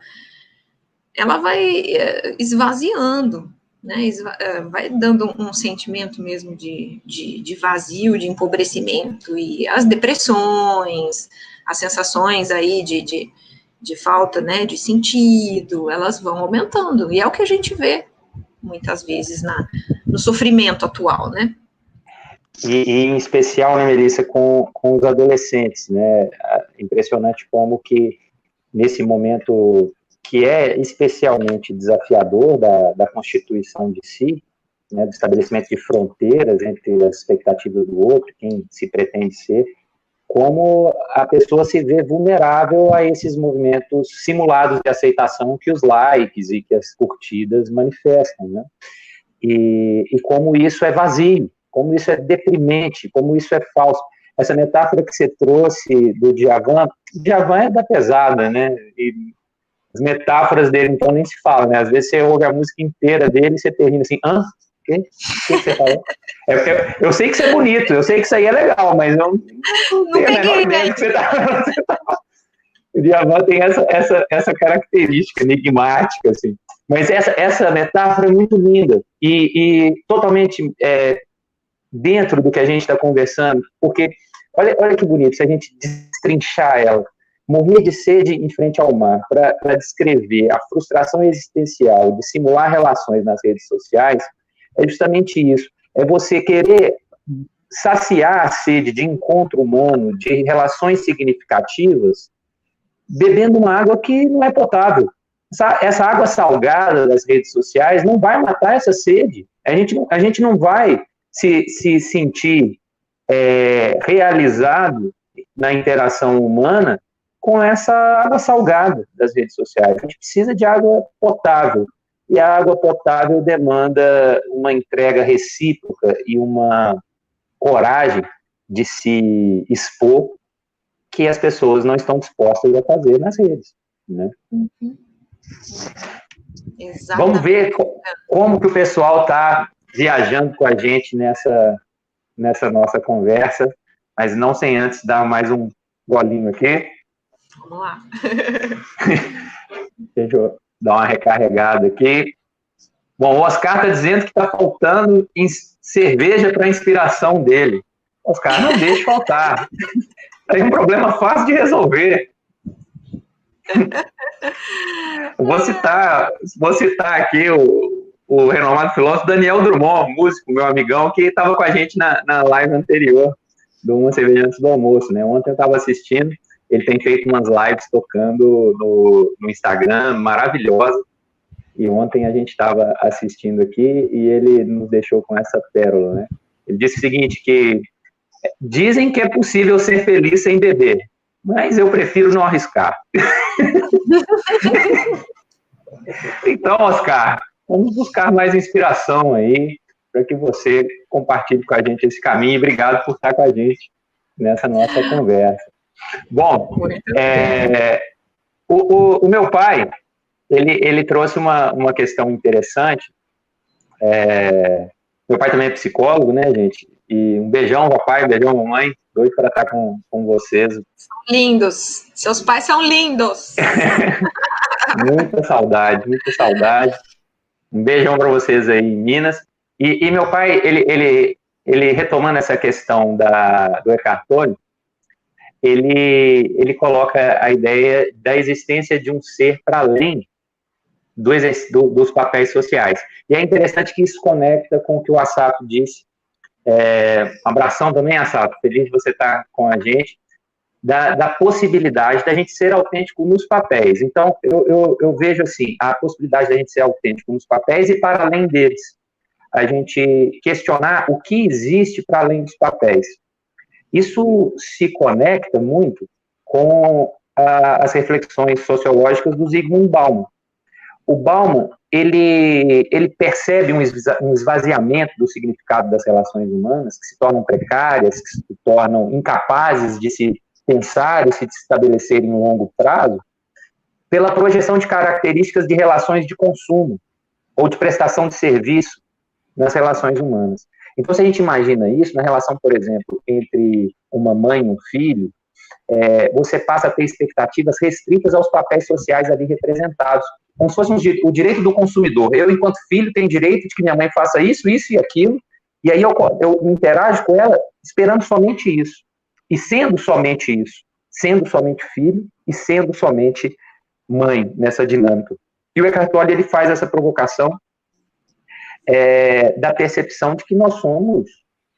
ela vai eh, esvaziando né, eh, vai dando um sentimento mesmo de, de, de, vazio, de empobrecimento, e as depressões, as sensações aí de, de, de falta, né, de sentido, elas vão aumentando, e é o que a gente vê muitas vezes na, no sofrimento atual, né. E, e em especial, né, Melissa, com, com os adolescentes, né, impressionante como que nesse momento que é especialmente desafiador da, da constituição de si, né, do estabelecimento de fronteiras entre as expectativas do outro, quem se pretende ser, como a pessoa se vê vulnerável a esses movimentos simulados de aceitação que os likes e que as curtidas manifestam, né? E, e como isso é vazio, como isso é deprimente, como isso é falso. Essa metáfora que você trouxe do Djavan, Djavan é da pesada, né? E as metáforas dele, então, nem se fala, né? Às vezes você ouve a música inteira dele e você termina assim, hã? O que? você falou? É, eu sei que isso é bonito, eu sei que isso aí é legal, mas eu não, não tenho a menor ideia que você tá, você tá O Djavan tem essa, essa, essa característica enigmática, assim. Mas essa, essa metáfora é muito linda e, e totalmente é, dentro do que a gente está conversando, porque olha, olha que bonito, se a gente destrinchar ela morrer de sede em frente ao mar, para descrever a frustração existencial de simular relações nas redes sociais, é justamente isso. É você querer saciar a sede de encontro humano, de relações significativas, bebendo uma água que não é potável. essa, essa água salgada das redes sociais não vai matar essa sede. A gente, a gente não vai se, se sentir é, realizado na interação humana com essa água salgada das redes sociais. A gente precisa de água potável. E a água potável demanda uma entrega recíproca e uma coragem de se expor que as pessoas não estão dispostas a fazer nas redes. Né? Uhum. Vamos ver como que o pessoal está viajando com a gente nessa, nessa nossa conversa, mas não sem antes dar mais um golinho aqui. Vamos lá. Deixa eu dar uma recarregada aqui. Bom, o Oscar está dizendo que está faltando cerveja para a inspiração dele. Oscar, não deixe faltar. Tem um problema fácil de resolver. vou citar, vou citar aqui o, o renomado filósofo Daniel Drummond, músico, meu amigão, que estava com a gente na, na live anterior do Uma Cerveja Antes do Almoço, né? Ontem eu estava assistindo, ele tem feito umas lives tocando no, no Instagram, maravilhosa, e ontem a gente estava assistindo aqui e ele nos deixou com essa pérola, né? Ele disse o seguinte, que dizem que é possível ser feliz sem beber, mas eu prefiro não arriscar. então, Oscar, vamos buscar mais inspiração aí para que você compartilhe com a gente esse caminho. Obrigado por estar com a gente nessa nossa conversa. Bom, é, o, o, o, meu pai, ele, ele trouxe uma, uma questão interessante. É, meu pai também é psicólogo, né, gente? E um beijão, papai, um beijão, mamãe. Doido para estar com, com vocês. São lindos. Seus pais são lindos. muita saudade, muita saudade. Um beijão para vocês aí Minas. E, e, meu pai, ele, ele, ele retomando essa questão da, do Eckhart ele, ele coloca a ideia da existência de um ser para além do, do, dos papéis sociais. E é interessante que isso conecta com o que o Assato disse. É, abração também, Assato. Feliz de você estar com a gente. Da, da, possibilidade da gente ser autêntico nos papéis. Então, eu, eu, eu, vejo assim, a possibilidade da gente ser autêntico nos papéis e para além deles. A gente questionar o que existe para além dos papéis. Isso se conecta muito com a, as reflexões sociológicas do Zygmunt Bauman. O Bauman, ele, ele percebe um esvaziamento do significado das relações humanas, que se tornam precárias, que se tornam incapazes de se pensar e se estabelecer em longo prazo, pela projeção de características de relações de consumo ou de prestação de serviço nas relações humanas. Então, se a gente imagina isso na relação, por exemplo, entre uma mãe e um filho, é, você passa a ter expectativas restritas aos papéis sociais ali representados, como se fosse um, o direito do consumidor. Eu, enquanto filho, tenho direito de que minha mãe faça isso, isso e aquilo, e aí eu, eu interajo com ela esperando somente isso, e sendo somente isso, sendo somente filho e sendo somente mãe nessa dinâmica. E o Eckhart Tolle ele faz essa provocação é, da percepção de que nós somos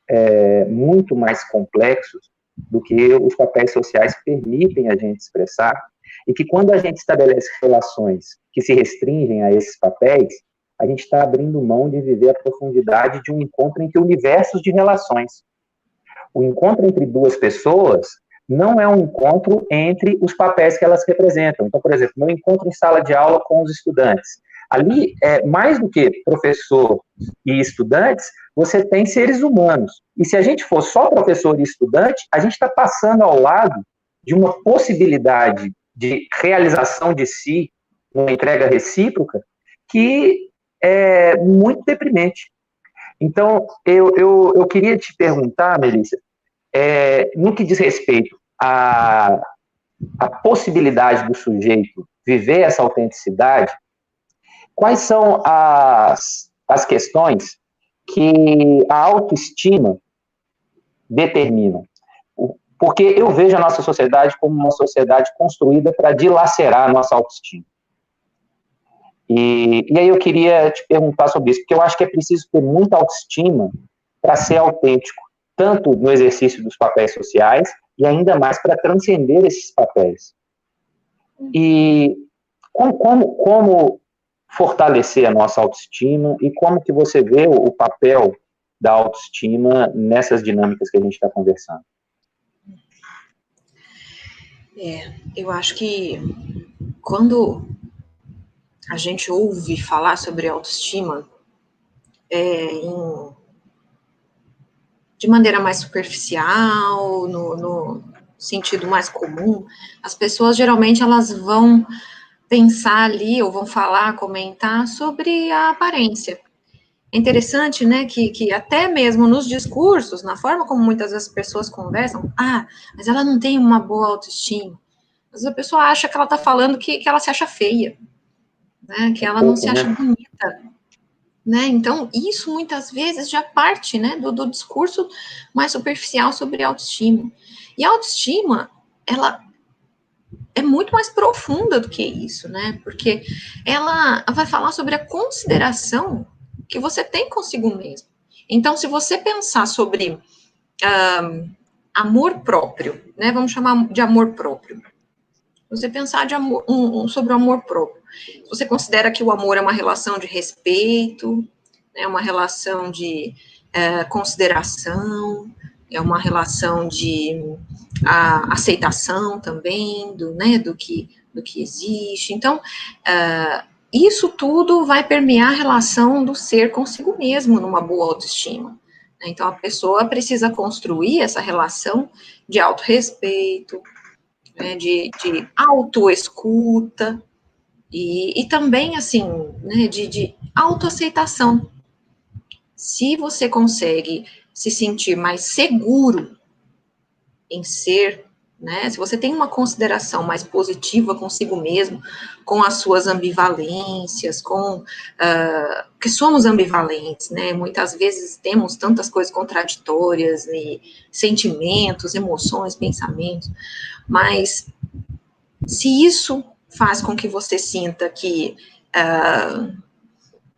é, muito mais complexos do que os papéis sociais permitem a gente expressar, e que quando a gente estabelece relações que se restringem a esses papéis, a gente está abrindo mão de viver a profundidade de um encontro entre universos de relações. O encontro entre duas pessoas não é um encontro entre os papéis que elas representam. Então, por exemplo, meu encontro em sala de aula com os estudantes Ali, é, mais do que professor e estudantes, você tem seres humanos. E se a gente for só professor e estudante, a gente está passando ao lado de uma possibilidade de realização de si, uma entrega recíproca, que é muito deprimente. Então, eu, eu, eu queria te perguntar, Melissa, é, no que diz respeito à, à possibilidade do sujeito viver essa autenticidade, Quais são as, as questões que a autoestima determina? Porque eu vejo a nossa sociedade como uma sociedade construída para dilacerar a nossa autoestima. E, e aí eu queria te perguntar sobre isso, porque eu acho que é preciso ter muita autoestima para ser autêntico, tanto no exercício dos papéis sociais e ainda mais para transcender esses papéis. E como, como, como fortalecer a nossa autoestima e como que você vê o, o papel da autoestima nessas dinâmicas que a gente está conversando? É, eu acho que quando a gente ouve falar sobre autoestima é, em, de maneira mais superficial, no, no, sentido mais comum, as pessoas geralmente elas vão pensar ali ou vão falar, comentar sobre a aparência. É interessante, né, que, que até mesmo nos discursos, na forma como muitas das pessoas conversam, ah, mas ela não tem uma boa autoestima. Mas a pessoa acha que ela está falando que, que ela se acha feia, né, que ela não se acha bonita. Né? Então, isso muitas vezes já parte né, do, do discurso mais superficial sobre autoestima. E a autoestima, ela é muito mais profunda do que isso, né? Porque ela vai falar sobre a consideração que você tem consigo mesmo. Então, se você pensar sobre amor próprio, né? Vamos chamar de amor próprio. Você pensar de amor, um, um, sobre o amor próprio. Você considera que o amor é uma relação de respeito, é né? uma relação de uh, consideração, é uma relação de a, aceitação também do, né, do, que, do que existe. Então, uh, isso tudo vai permear a relação do ser consigo mesmo numa boa autoestima. Né? Então, a pessoa precisa construir essa relação de autorrespeito, né, de, de autoescuta, e, e também, assim, né, de, de autoaceitação. Se você consegue se sentir mais seguro em ser, né? Se você tem uma consideração mais positiva consigo mesmo, com as suas ambivalências, com uh, que somos ambivalentes, né? Muitas vezes temos tantas coisas contraditórias e sentimentos, emoções, pensamentos, mas se isso faz com que você sinta que uh,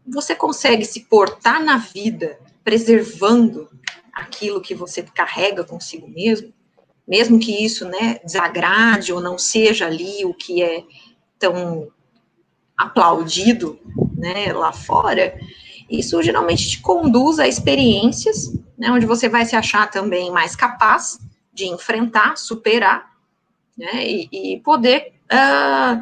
você consegue se portar na vida preservando aquilo que você carrega consigo mesmo, mesmo que isso, né, desagrade ou não seja ali o que é tão aplaudido, né, lá fora, isso geralmente te conduz a experiências, né, onde você vai se achar também mais capaz de enfrentar, superar, né, e, e poder uh,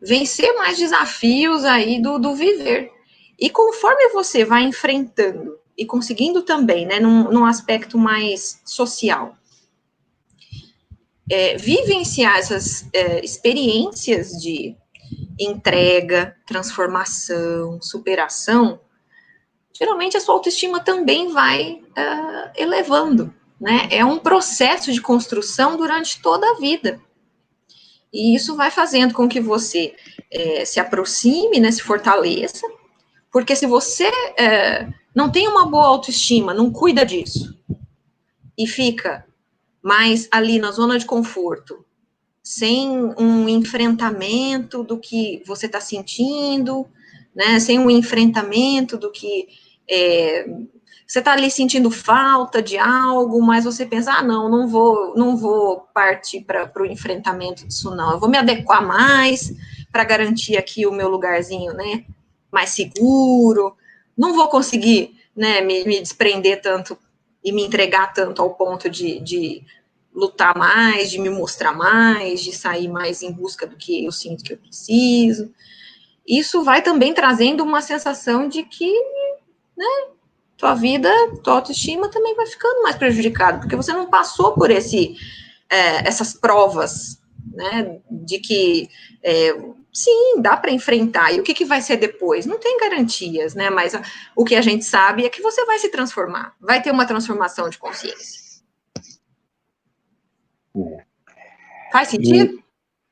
vencer mais desafios aí do, do viver. E conforme você vai enfrentando e conseguindo também, né, num, num aspecto mais social, é, vivenciar essas é, experiências de entrega, transformação, superação, geralmente a sua autoestima também vai uh, elevando, né? É um processo de construção durante toda a vida. E isso vai fazendo com que você é, se aproxime, né, se fortaleça, porque se você é, não tem uma boa autoestima, não cuida disso, e fica mais ali na zona de conforto, sem um enfrentamento do que você está sentindo, né, sem um enfrentamento do que é, você está ali sentindo falta de algo, mas você pensa, ah, não, não vou, não vou partir para o enfrentamento disso, não. Eu vou me adequar mais para garantir aqui o meu lugarzinho, né, mais seguro, não vou conseguir né, me, me desprender tanto e me entregar tanto ao ponto de, de lutar mais, de me mostrar mais, de sair mais em busca do que eu sinto que eu preciso. Isso vai também trazendo uma sensação de que, né, tua vida, tua autoestima também vai ficando mais prejudicada, porque você não passou por esse, é, essas provas, né, de que é, Sim, dá para enfrentar. E o que, que vai ser depois? Não tem garantias, né? Mas o que a gente sabe é que você vai se transformar, vai ter uma transformação de consciência. Faz sentido?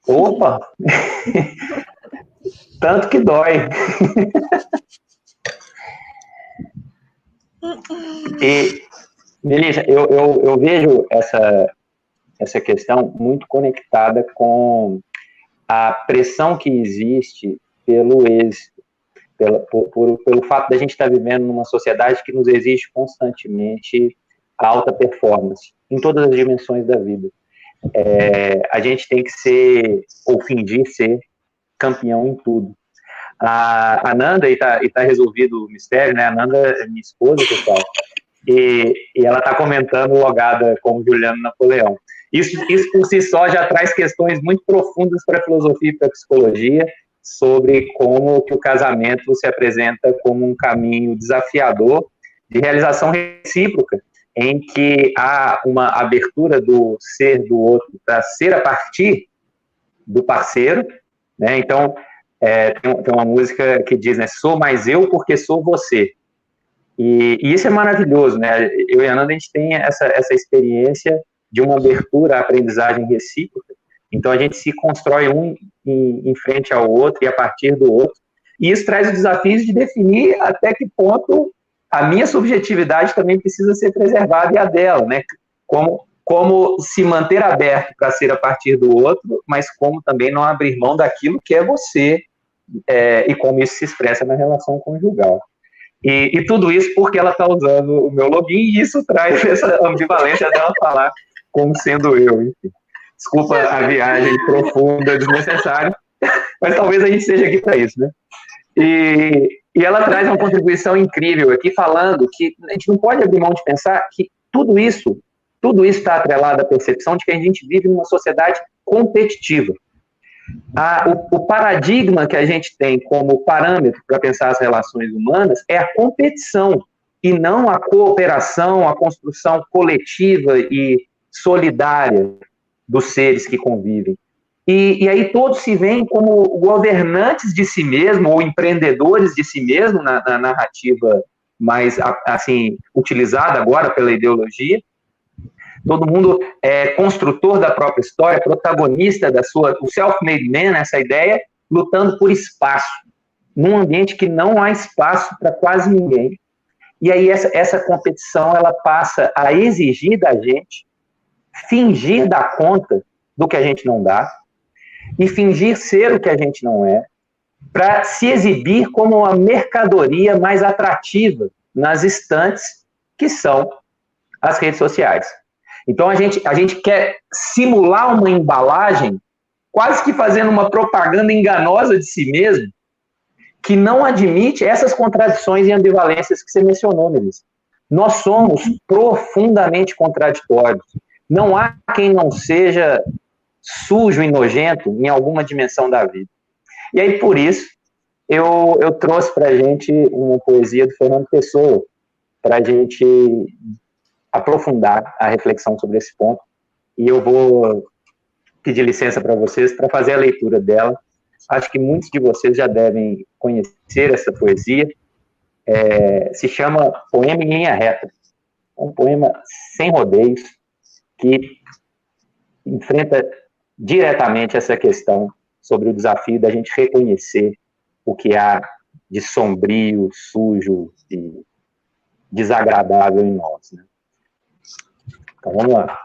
E... Opa! Tanto que dói. e, Melissa, eu, eu, eu vejo essa, essa questão muito conectada com a pressão que existe pelo êxito, pela, por, por, pelo fato da gente estar vivendo numa sociedade que nos exige constantemente alta performance em todas as dimensões da vida. É, a gente tem que ser, ou fingir ser, campeão em tudo. A, a Nanda, e está tá resolvido o mistério, né? A é minha esposa, pessoal, e, e ela está comentando logada como Juliano Napoleão. Isso, isso por si só já traz questões muito profundas para a filosofia e para a psicologia sobre como que o casamento se apresenta como um caminho desafiador de realização recíproca, em que há uma abertura do ser do outro para ser a partir do parceiro, né? Então, é, tem, tem, uma música que diz, né, sou mais eu porque sou você. E, e, isso é maravilhoso, né? Eu e a Ananda, a gente tem essa, essa experiência de uma abertura à aprendizagem recíproca. Então, a gente se constrói um em, em frente ao outro e a partir do outro. E isso traz o desafio de definir até que ponto a minha subjetividade também precisa ser preservada e a dela, né? Como, como se manter aberto para ser a partir do outro, mas como também não abrir mão daquilo que é você é, e como isso se expressa na relação conjugal. E, e tudo isso porque ela está usando o meu login e isso traz essa ambivalência dela falar como sendo eu, enfim. Desculpa a viagem profunda, desnecessária, mas talvez a gente seja aqui para isso, né? E, e ela traz uma contribuição incrível aqui, falando que a gente não pode abrir mão de pensar que tudo isso, tudo isso está atrelado à percepção de que a gente vive numa sociedade competitiva. A, o, o, paradigma que a gente tem como parâmetro para pensar as relações humanas é a competição e não a cooperação, a construção coletiva e solidária dos seres que convivem. E, e aí todos se veem como governantes de si mesmo ou empreendedores de si mesmo na, na narrativa mais assim utilizada agora pela ideologia. Todo mundo é construtor da própria história, protagonista da sua, o self-made man, essa ideia, lutando por espaço, num ambiente que não há espaço para quase ninguém. E aí essa, essa competição ela passa a exigir da gente fingir dar conta do que a gente não dá e fingir ser o que a gente não é, para se exibir como uma mercadoria mais atrativa nas estantes que são as redes sociais. Então a gente, a gente quer simular uma embalagem, quase que fazendo uma propaganda enganosa de si mesmo, que não admite essas contradições e ambivalências que você mencionou, Melissa. Nós somos profundamente contraditórios. Não há quem não seja sujo e nojento em alguma dimensão da vida. E aí, por isso, eu, eu trouxe para a gente uma poesia do Fernando Pessoa, para a gente aprofundar a reflexão sobre esse ponto. E eu vou pedir licença para vocês para fazer a leitura dela. Acho que muitos de vocês já devem conhecer essa poesia. É, se chama Poema em Linha Reta. Um poema sem rodeios, que enfrenta diretamente essa questão sobre o desafio da gente reconhecer o que há de sombrio, sujo e desagradável em nós. Né? Então vamos lá.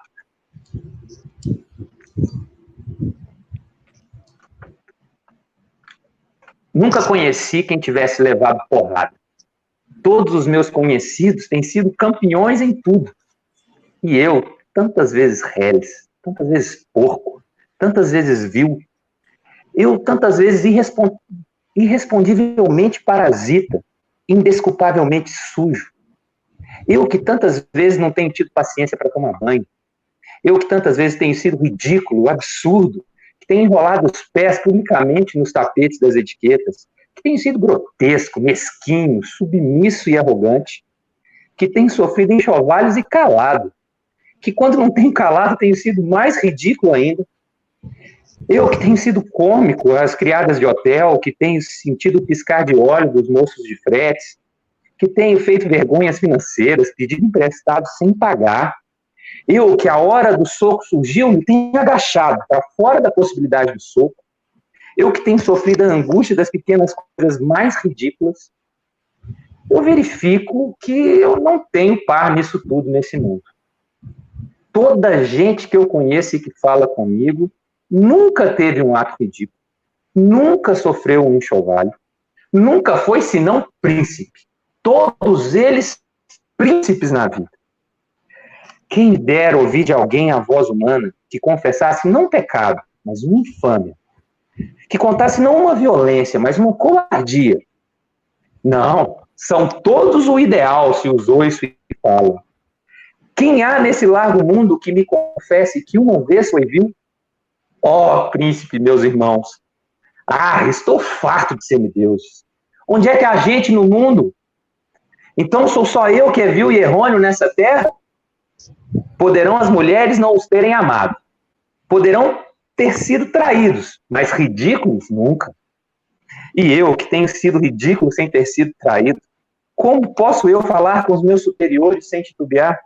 Nunca conheci quem tivesse levado porrada. Todos os meus conhecidos têm sido campeões em tudo. E eu, tantas vezes reles, tantas vezes porco, tantas vezes vil, eu tantas vezes irrespond... irrespondivelmente parasita, indesculpavelmente sujo. Eu que tantas vezes não tenho tido paciência para tomar banho. Eu que tantas vezes tenho sido ridículo, absurdo, que tenho enrolado os pés publicamente nos tapetes das etiquetas, que tenho sido grotesco, mesquinho, submisso e arrogante, que tenho sofrido enxovalhos e calado, que quando não tenho calado tenho sido mais ridículo ainda. Eu que tenho sido cômico, as criadas de hotel, que tenho sentido piscar de óleo dos moços de fretes, que tenho feito vergonhas financeiras, pedido emprestado sem pagar. Eu que a hora do soco surgiu, me tenho agachado para fora da possibilidade do soco. Eu que tenho sofrido a angústia das pequenas coisas mais ridículas. Eu verifico que eu não tenho par nisso tudo nesse mundo toda gente que eu conheço e que fala comigo nunca teve um ato ridículo, nunca sofreu um enxovalho, nunca foi senão príncipe. Todos eles príncipes na vida. Quem dera ouvir de alguém a voz humana que confessasse não pecado, mas uma infâmia, que contasse não uma violência, mas uma covardia. Não, são todos o ideal, se usou isso e fala. Quem há nesse largo mundo que me confesse que uma vez foi vil? Ó oh, príncipe, meus irmãos, ah, estou farto de semideuses. Onde é que há gente no mundo? Então sou só eu que é vil e errôneo nessa terra? Poderão as mulheres não os terem amado. Poderão ter sido traídos, mas ridículos nunca. E eu, que tenho sido ridículo sem ter sido traído, como posso eu falar com os meus superiores sem titubear?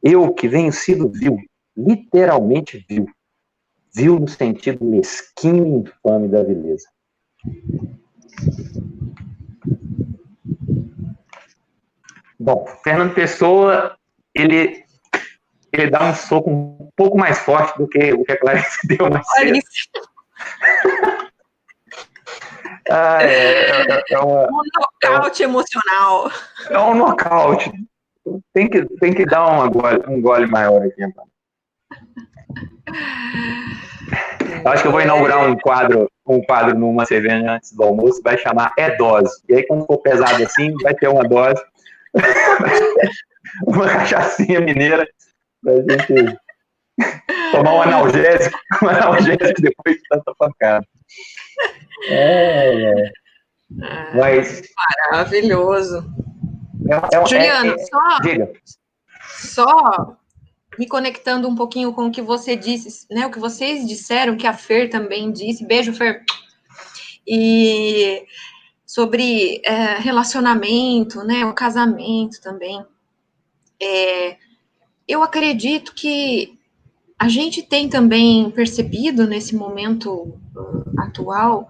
Eu, que venho sido vil, literalmente vil, vil no sentido mesquinho e infame da vileza. Bom, Fernando Pessoa, ele ele dá um soco um pouco mais forte do que o que a Clarice deu mais cedo. ah, é, é, é uma, um nocaute é um, emocional. É um nocaute. Tem que, tem que dar uma gole, um gole maior aqui, então. Eu acho que eu vou inaugurar um quadro, um quadro numa cerveja antes do almoço, vai chamar É Dose. E aí, quando for pesado assim, vai ter uma dose. uma cachaçinha mineira pra gente tomar um analgésico, um analgésico depois de tanta pancada. É, é. Mas. Maravilhoso. É, é, Juliano, é, só, diga. só me conectando um pouquinho com o que você disse, né? O que vocês disseram, que a Fer também disse. Beijo, Fer. E sobre é, relacionamento, né? O casamento também. É, eu acredito que a gente tem também percebido nesse momento atual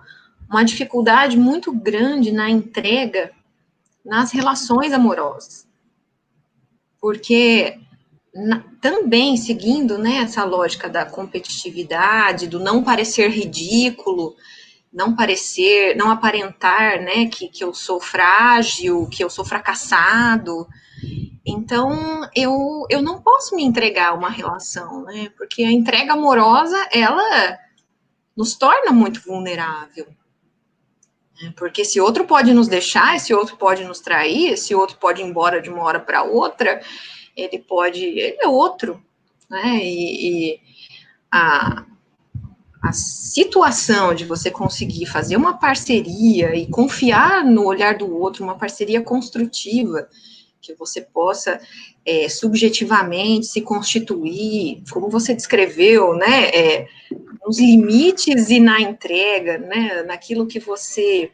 uma dificuldade muito grande na entrega nas relações amorosas. Porque na, também seguindo né, essa lógica da competitividade, do não parecer ridículo, não parecer, não aparentar né, que, que eu sou frágil, que eu sou fracassado, então, eu, eu não posso me entregar a uma relação, né? Porque a entrega amorosa, ela nos torna muito vulnerável. Né? Porque esse outro pode nos deixar, esse outro pode nos trair, esse outro pode ir embora de uma hora para outra, ele pode. Ele é outro, né? E, e a, a situação de você conseguir fazer uma parceria e confiar no olhar do outro, uma parceria construtiva, que você possa é, subjetivamente se constituir, como você descreveu, né, é, nos limites e na entrega, né, naquilo que você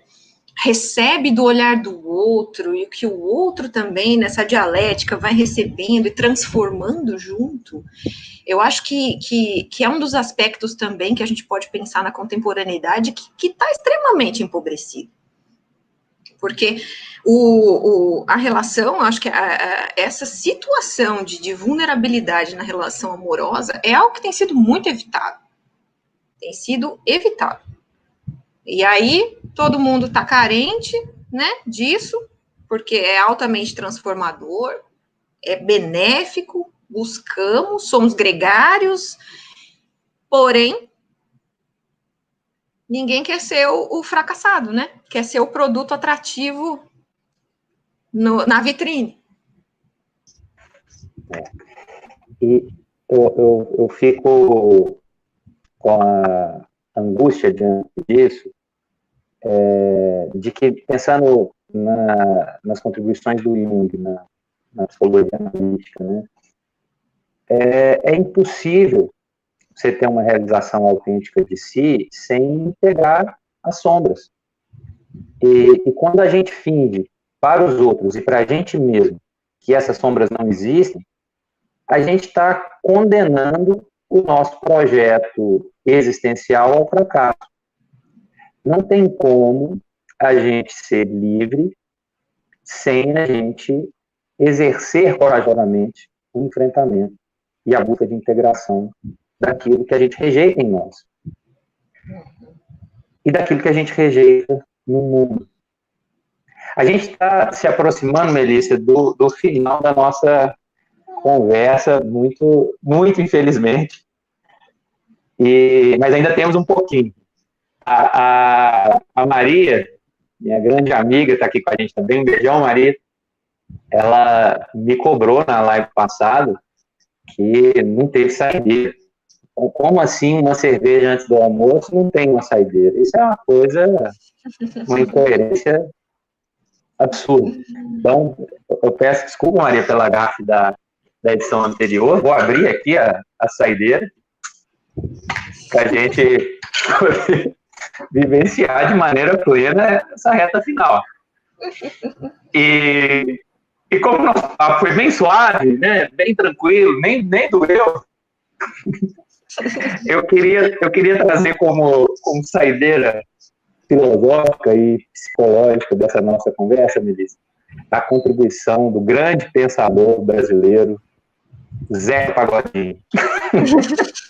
recebe do olhar do outro e o que o outro também nessa dialética vai recebendo e transformando junto, eu acho que, que, que é um dos aspectos também que a gente pode pensar na contemporaneidade que está extremamente empobrecido. Porque o, o, a relação, acho que a, a, essa situação de, de, vulnerabilidade na relação amorosa é algo que tem sido muito evitado. Tem sido evitado. E aí, todo mundo está carente né, disso, porque é altamente transformador, é benéfico, buscamos, somos gregários, porém, ninguém quer ser o, o fracassado, né? Quer ser o produto atrativo no, na vitrine. É. E eu, eu, eu fico com a angústia diante disso, é, de que, pensando na, nas contribuições do Jung na, na psicologia analítica, né, é, é, impossível você ter uma realização autêntica de si sem integrar as sombras. E, e quando a gente finge para os outros e para a gente mesmo que essas sombras não existem, a gente está condenando o nosso projeto existencial ao fracasso. Não tem como a gente ser livre sem a gente exercer corajosamente o enfrentamento e a busca de integração daquilo que a gente rejeita em nós e daquilo que a gente rejeita no mundo. A gente está se aproximando, Melissa, do, do final da nossa conversa, muito, muito infelizmente. E, mas ainda temos um pouquinho. A, a, a Maria, minha grande amiga, está aqui com a gente também. Um beijão, Maria. Ela me cobrou na live passada que não teve saideira. Então, como assim uma cerveja antes do almoço não tem uma saideira? Isso é uma coisa, uma incoerência absurda. Então, eu peço desculpa, Maria, pela gafe da, da edição anterior. Vou abrir aqui a, a saideira para a gente vivenciar de maneira plena essa reta final. E, e como nosso papo foi bem suave, né, bem tranquilo, nem, nem doeu, eu queria, eu queria trazer como, como saideira filosófica e psicológica dessa nossa conversa, Melissa, a contribuição do grande pensador brasileiro, Zé Pagodinho.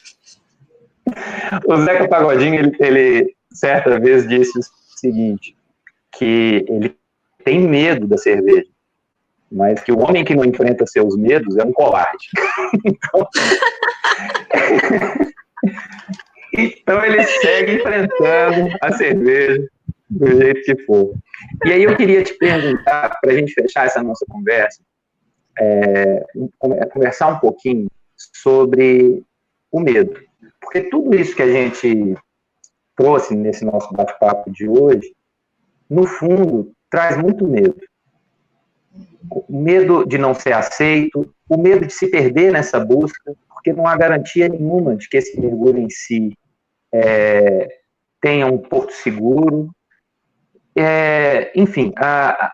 o Zeca Pagodinho, ele, ele certa vez disse o seguinte, que ele tem medo da cerveja, mas que o homem que não enfrenta seus medos é um covarde. então, então ele segue enfrentando a cerveja do jeito que for. E aí eu queria te perguntar, para a gente fechar essa nossa conversa, é, conversar um pouquinho sobre o medo. Porque tudo isso que a gente trouxe nesse nosso bate-papo de hoje, no fundo, traz muito medo. O medo de não ser aceito, o medo de se perder nessa busca, porque não há garantia nenhuma de que esse mergulho em si é, tenha um porto seguro. É, enfim, a,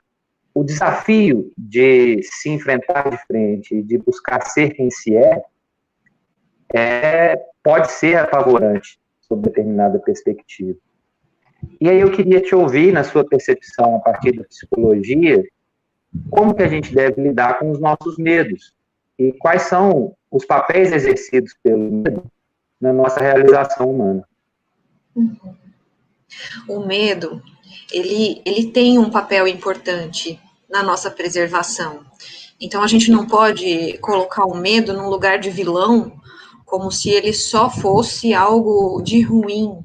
o desafio de se enfrentar de frente, de buscar ser quem se é, é pode ser apavorante sob determinada perspectiva. E aí eu queria te ouvir, na sua percepção, a partir da psicologia, como que a gente deve lidar com os nossos medos e quais são os papéis exercidos pelo medo na nossa realização humana. O medo, ele, ele tem um papel importante na nossa preservação. Então a gente não pode colocar o medo num lugar de vilão como se ele só fosse algo de ruim.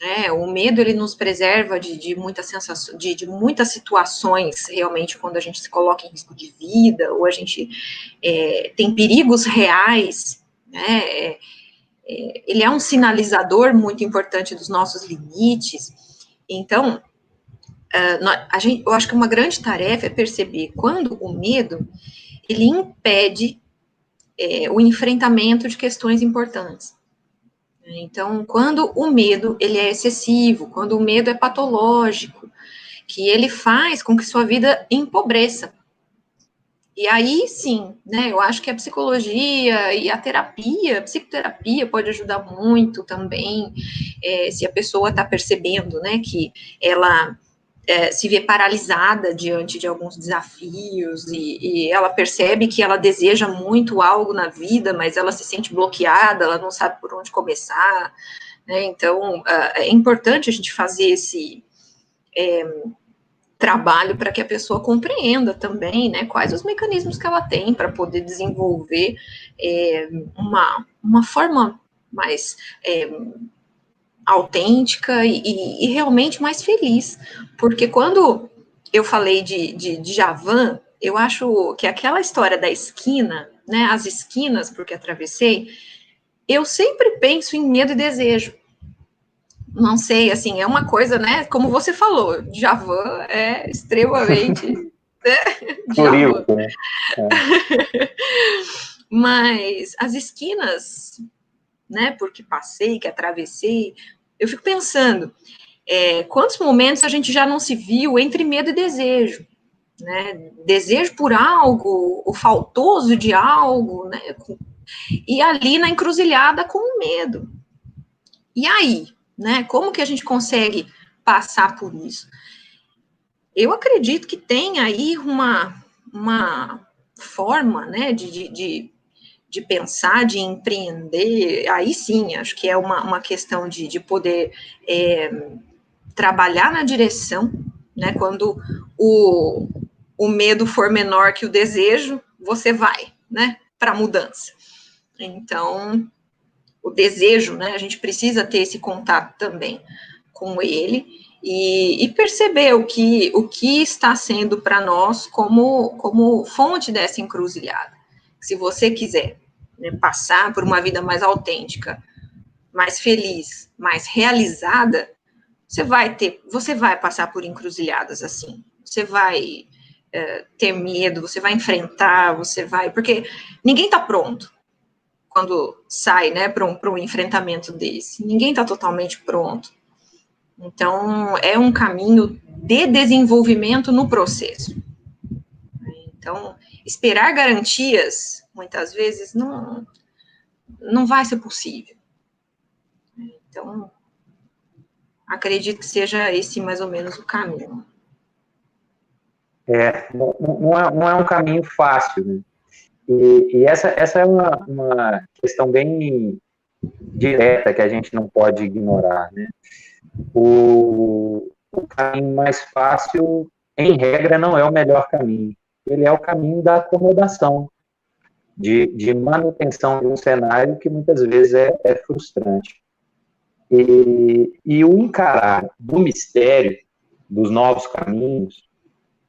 Né? O medo ele nos preserva de, de muitas sensações, de, de, muitas situações, realmente, quando a gente se coloca em risco de vida, ou a gente é, tem perigos reais, né? É, é, ele é um sinalizador muito importante dos nossos limites. Então, uh, a gente, eu acho que uma grande tarefa é perceber quando o medo ele impede é, o enfrentamento de questões importantes. Então, quando o medo ele é excessivo, quando o medo é patológico, que ele faz com que sua vida empobreça. E aí sim, né? Eu acho que a psicologia e a terapia, a psicoterapia pode ajudar muito também, é, se a pessoa está percebendo, né, que ela é, se vê paralisada diante de alguns desafios e, e, ela percebe que ela deseja muito algo na vida, mas ela se sente bloqueada, ela não sabe por onde começar. Né? Então, é importante a gente fazer esse é, trabalho para que a pessoa compreenda também né, quais os mecanismos que ela tem para poder desenvolver é, uma, uma forma mais é, autêntica e, e, realmente mais feliz. Porque quando eu falei de, de, de Javan, eu acho que aquela história da esquina, né, as esquinas, porque atravessei, eu sempre penso em medo e desejo. Não sei, assim, é uma coisa, né, como você falou, Javan é extremamente... né, né? É. Mas as esquinas né, porque passei, que atravessei, eu fico pensando, é, quantos momentos a gente já não se viu entre medo e desejo, né, desejo por algo, o faltoso de algo, né, e ali na encruzilhada com medo. E aí, né, como que a gente consegue passar por isso? Eu acredito que tem aí uma, uma forma, né, de, de de pensar, de empreender, aí sim, acho que é uma, uma questão de, de poder é, trabalhar na direção, né? Quando o, o medo for menor que o desejo, você vai, né? Para a mudança. Então, o desejo, né? A gente precisa ter esse contato também. com ele e, e, perceber o que, o que está sendo para nós como, como fonte dessa encruzilhada. Se você quiser né, passar por uma vida mais autêntica, mais feliz, mais realizada, você vai ter, você vai passar por encruzilhadas assim. Você vai é, ter medo, você vai enfrentar, você vai, porque ninguém está pronto quando sai, né, para um, um enfrentamento desse. Ninguém está totalmente pronto. Então, é um caminho de desenvolvimento no processo. Então, esperar garantias, muitas vezes, não, não vai ser possível. Então, acredito que seja esse mais ou menos o caminho. É, não, é, não é um caminho fácil, né? E, e, essa, essa é uma, uma questão bem direta que a gente não pode ignorar, né? O, o caminho mais fácil, em regra, não é o melhor caminho. Ele é o caminho da acomodação, de, de manutenção de um cenário que muitas vezes é, é frustrante. E, e o encarar do mistério, dos novos caminhos,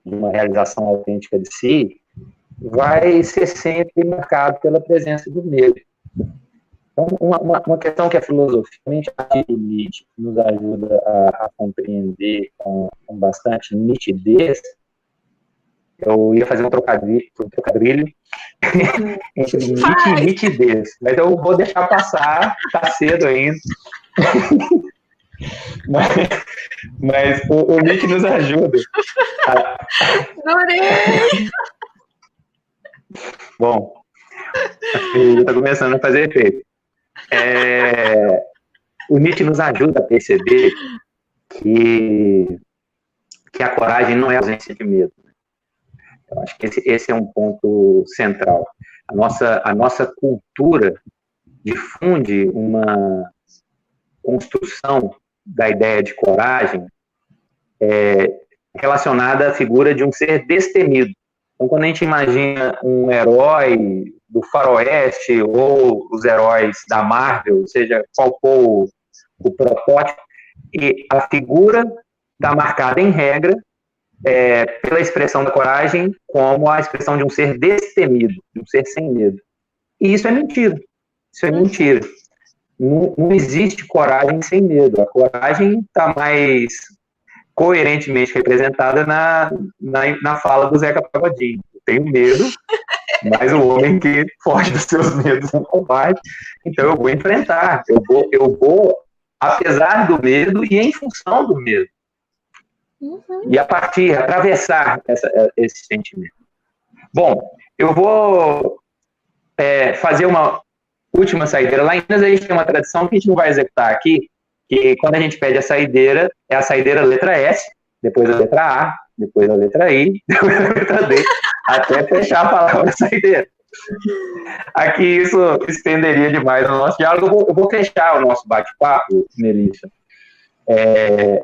de uma realização autêntica de si, vai ser sempre marcado pela presença do medo. Então, uma, uma, uma questão que a filosofia nos ajuda a, a compreender com, com, bastante nitidez, eu ia fazer um trocadilho, um trocadilho entre nit e nitidez, mas eu vou deixar passar, tá cedo ainda. mas, mas o, o Nick nos ajuda. Adorei! Bom, está começando a fazer efeito. É, o Nietzsche nos ajuda a perceber que, que a coragem não é ausência de medo. Eu acho que esse, esse é um ponto central. A nossa, a nossa cultura difunde uma construção da ideia de coragem é, relacionada à figura de um ser destemido. Então, quando a gente imagina um herói do faroeste ou os heróis da Marvel, seja qual for o, o protótipo, e a figura está marcada em regra é, pela expressão da coragem como a expressão de um ser destemido, de um ser sem medo. E isso é mentira. Isso é mentira. Não, não existe coragem sem medo. A coragem está mais coerentemente representada na, na, na fala do Zeca Pagodinho. Eu tenho medo, mas o homem que foge dos seus medos é um combate, então eu vou enfrentar, eu vou, eu vou, apesar do medo e em função do medo. Uhum. E a partir, atravessar essa, esse sentimento. Bom, eu vou é, fazer uma última saideira. Lá em Minas a gente tem uma tradição que a gente não vai executar aqui, que quando a gente pede a saideira, é a saideira letra S, depois a letra A, depois a letra I, depois a letra D, até fechar a palavra saideira. Aqui isso estenderia demais o nosso diálogo. Eu vou, eu vou fechar o nosso bate-papo, Melissa, é,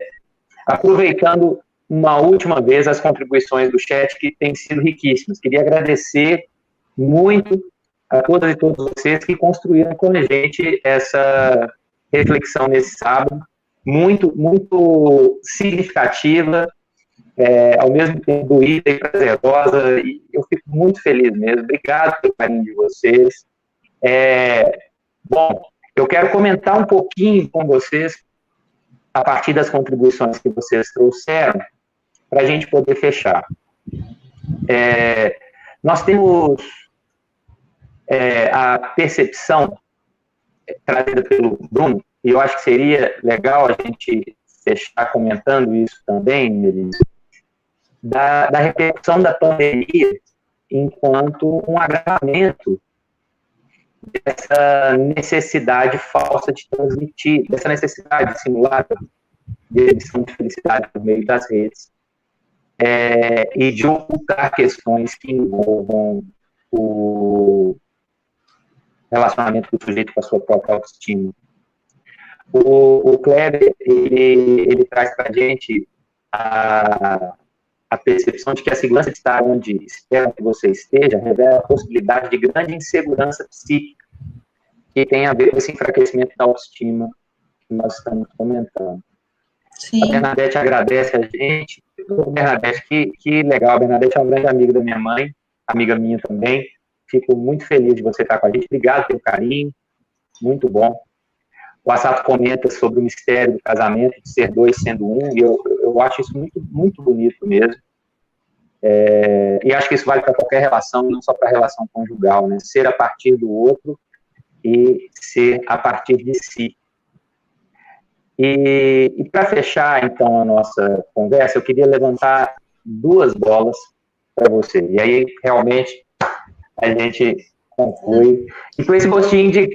aproveitando uma última vez as contribuições do chat que têm sido riquíssimas. Queria agradecer muito a todas e todos vocês que construíram com a gente essa reflexão nesse sábado, muito, muito significativa, é, ao mesmo tempo doída e prazerosa, e eu fico muito feliz mesmo. Obrigado pelo carinho de vocês. É, bom, eu quero comentar um pouquinho com vocês, a partir das contribuições que vocês trouxeram, para a gente poder fechar. É, nós temos é, a percepção trazida pelo Bruno, e eu acho que seria legal a gente fechar comentando isso também, Melissa, da, da repercussão da pandemia enquanto um agravamento dessa necessidade falsa de transmitir, dessa necessidade de simular de edição de felicidade por meio das redes é, e de ocultar questões que envolvam o relacionamento do sujeito com a sua própria autoestima. O, o Kleber, ele, ele traz para a gente a, a percepção de que a segurança de estar onde espera que você esteja revela a possibilidade de grande insegurança psíquica que tem a ver com esse enfraquecimento da autoestima que nós estamos comentando. Sim. A Bernadette agradece a gente. Bernadette, que, que legal. A Bernadette é uma grande amiga da minha mãe, amiga minha também. Fico muito feliz de você estar com a gente. Obrigado pelo carinho. Muito bom. O Assato comenta sobre o mistério do casamento, de ser dois sendo um, e eu, eu acho isso muito, muito bonito mesmo. É, e acho que isso vale para qualquer relação, não só para a relação conjugal, né? Ser a partir do outro e ser a partir de si. E, e para fechar, então, a nossa conversa, eu queria levantar duas bolas para você. E aí, realmente, a gente conclui. E com esse gostinho de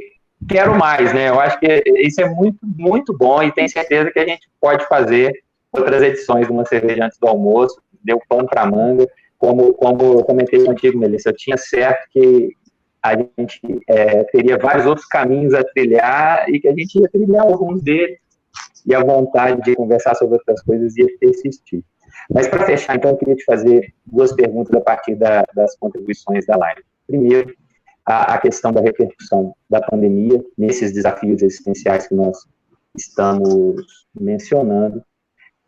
quero mais, né? Eu acho que isso é muito, muito bom e tenho certeza que a gente pode fazer outras edições de uma cerveja antes do almoço, deu pano para manga. Como, como eu comentei contigo, Melissa, eu tinha certo que a gente é, teria vários outros caminhos a trilhar e que a gente ia trilhar alguns deles e a vontade de conversar sobre outras coisas ia persistir. Mas para fechar, então, eu queria te fazer duas perguntas a partir da, das contribuições da live. Primeiro, a, a, questão da repercussão da pandemia nesses desafios existenciais que nós estamos mencionando.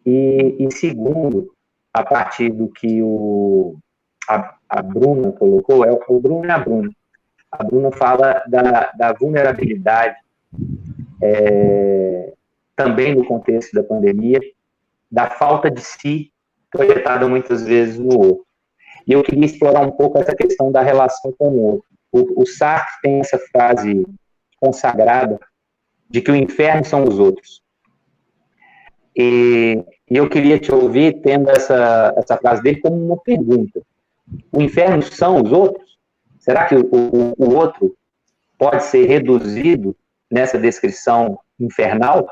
E, e segundo, a partir do que o, a, a Bruna colocou, é o Bruno e a Bruna. A Bruna fala da, da vulnerabilidade é, também no contexto da pandemia, da falta de si projetada muitas vezes no outro. E eu queria explorar um pouco essa questão da relação com o outro. O, o Sartre tem essa frase consagrada de que o inferno são os outros. E, e eu queria te ouvir tendo essa, essa frase dele como uma pergunta. O inferno são os outros? Será que o, o, o outro pode ser reduzido nessa descrição infernal?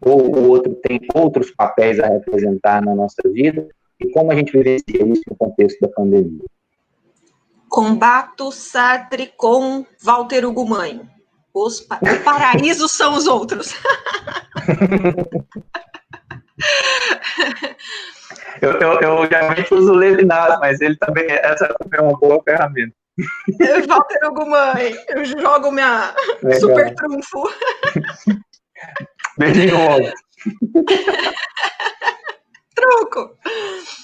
Ou o outro tem outros papéis a representar na nossa vida? E como a gente vivencia isso no contexto da pandemia? Combato Sartre com Walter Ugumãe. Os pa paraísos são os outros. eu, eu, eu geralmente uso o Levinas, mas ele também, essa é uma boa ferramenta. Walter Ogumãe, eu jogo minha Legal. super trunfo. Beijinho, Truco.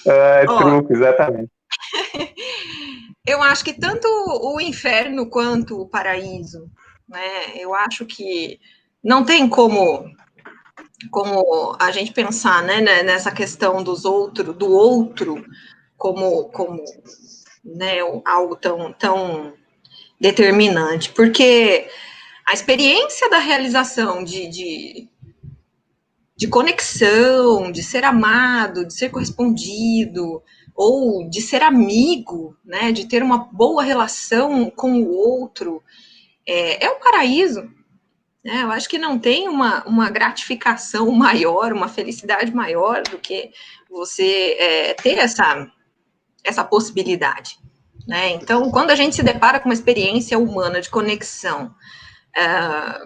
É, truco, exatamente. Eu acho que tanto o inferno quanto o paraíso, né? Eu acho que não tem como como a gente pensar, né, né nessa questão dos outro, do outro como como né, algo tão tão determinante, porque a experiência da realização de, de, de conexão, de ser amado, de ser correspondido, ou de ser amigo, né, de ter uma boa relação com o outro, é, é um paraíso. Né? Eu acho que não tem uma, uma gratificação maior, uma felicidade maior do que você é, ter essa, essa possibilidade. Né? Então, quando a gente se depara com uma experiência humana de conexão é,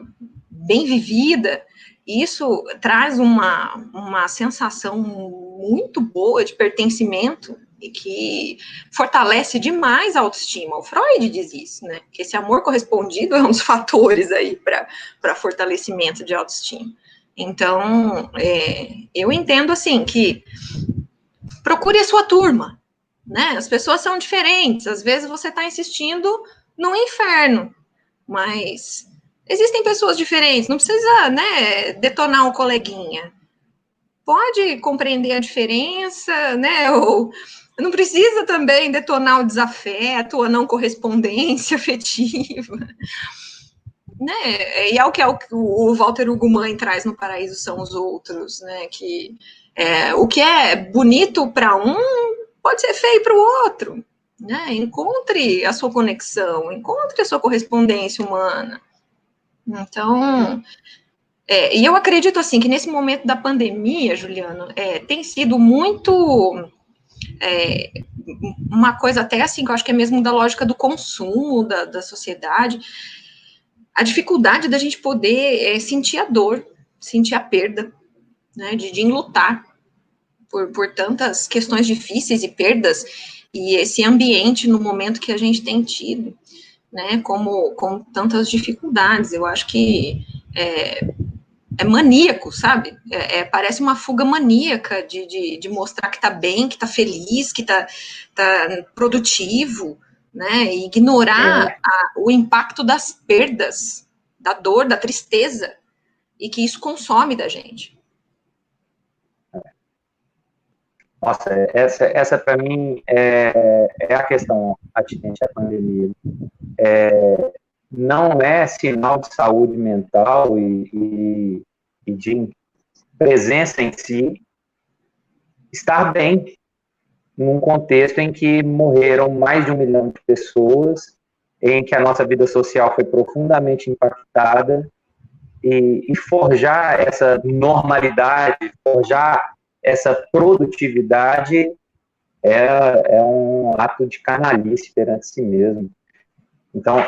bem vivida, isso traz uma, uma sensação muito boa de pertencimento e que fortalece demais a autoestima. O Freud diz isso, né? Que esse amor correspondido é um dos fatores aí para fortalecimento de autoestima. Então, é, eu entendo assim que procure a sua turma, né? As pessoas são diferentes. Às vezes você está insistindo no inferno, mas Existem pessoas diferentes, não precisa, né, detonar um coleguinha. Pode compreender a diferença, né, ou não precisa também detonar o desafeto a não correspondência afetiva. Né? E é o que é o, o Walter Ugumãe traz no Paraíso são os outros, né? Que é, o que é bonito para um pode ser feio para o outro. Né? Encontre a sua conexão, encontre a sua correspondência humana. Então, é, e eu acredito assim que nesse momento da pandemia, Juliano, é, tem sido muito é, uma coisa até assim que eu acho que é mesmo da lógica do consumo da, da sociedade, a dificuldade da gente poder é, sentir a dor, sentir a perda, né, de, de enlutar por, por tantas questões difíceis e perdas e esse ambiente no momento que a gente tem tido né, como com tantas dificuldades. Eu acho que é, é maníaco, sabe? É, é, parece uma fuga maníaca de, de, de mostrar que tá bem, que tá feliz, que tá, tá produtivo, né? E ignorar é. a, o impacto das perdas, da dor, da tristeza, e que isso consome da gente. Nossa, essa, essa para mim é, é a questão atinente à pandemia. É, não é sinal de saúde mental e, e, e de presença em si estar bem num contexto em que morreram mais de um milhão de pessoas, em que a nossa vida social foi profundamente impactada, e, e forjar essa normalidade, forjar essa produtividade é, é um ato de canalice perante si mesmo. Então,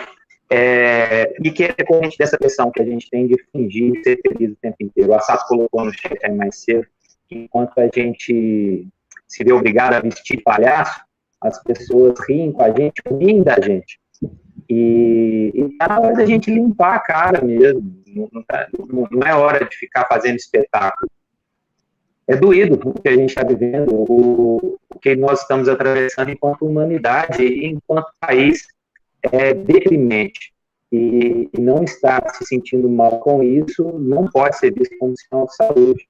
é, e que é decorrente dessa pressão que a gente tem de fingir ser feliz o tempo inteiro. O Assato colocou no chat aí mais cedo enquanto a gente se vê obrigado a vestir palhaço, as pessoas riem com a gente, riem da gente. E, e tá na hora da gente limpar a cara mesmo. Não, não, tá, não é hora de ficar fazendo espetáculo é doído o que a gente está vivendo, o, o, que nós estamos atravessando enquanto humanidade e enquanto país é deprimente. E, e, não estar se sentindo mal com isso não pode ser visto como sinal de saúde.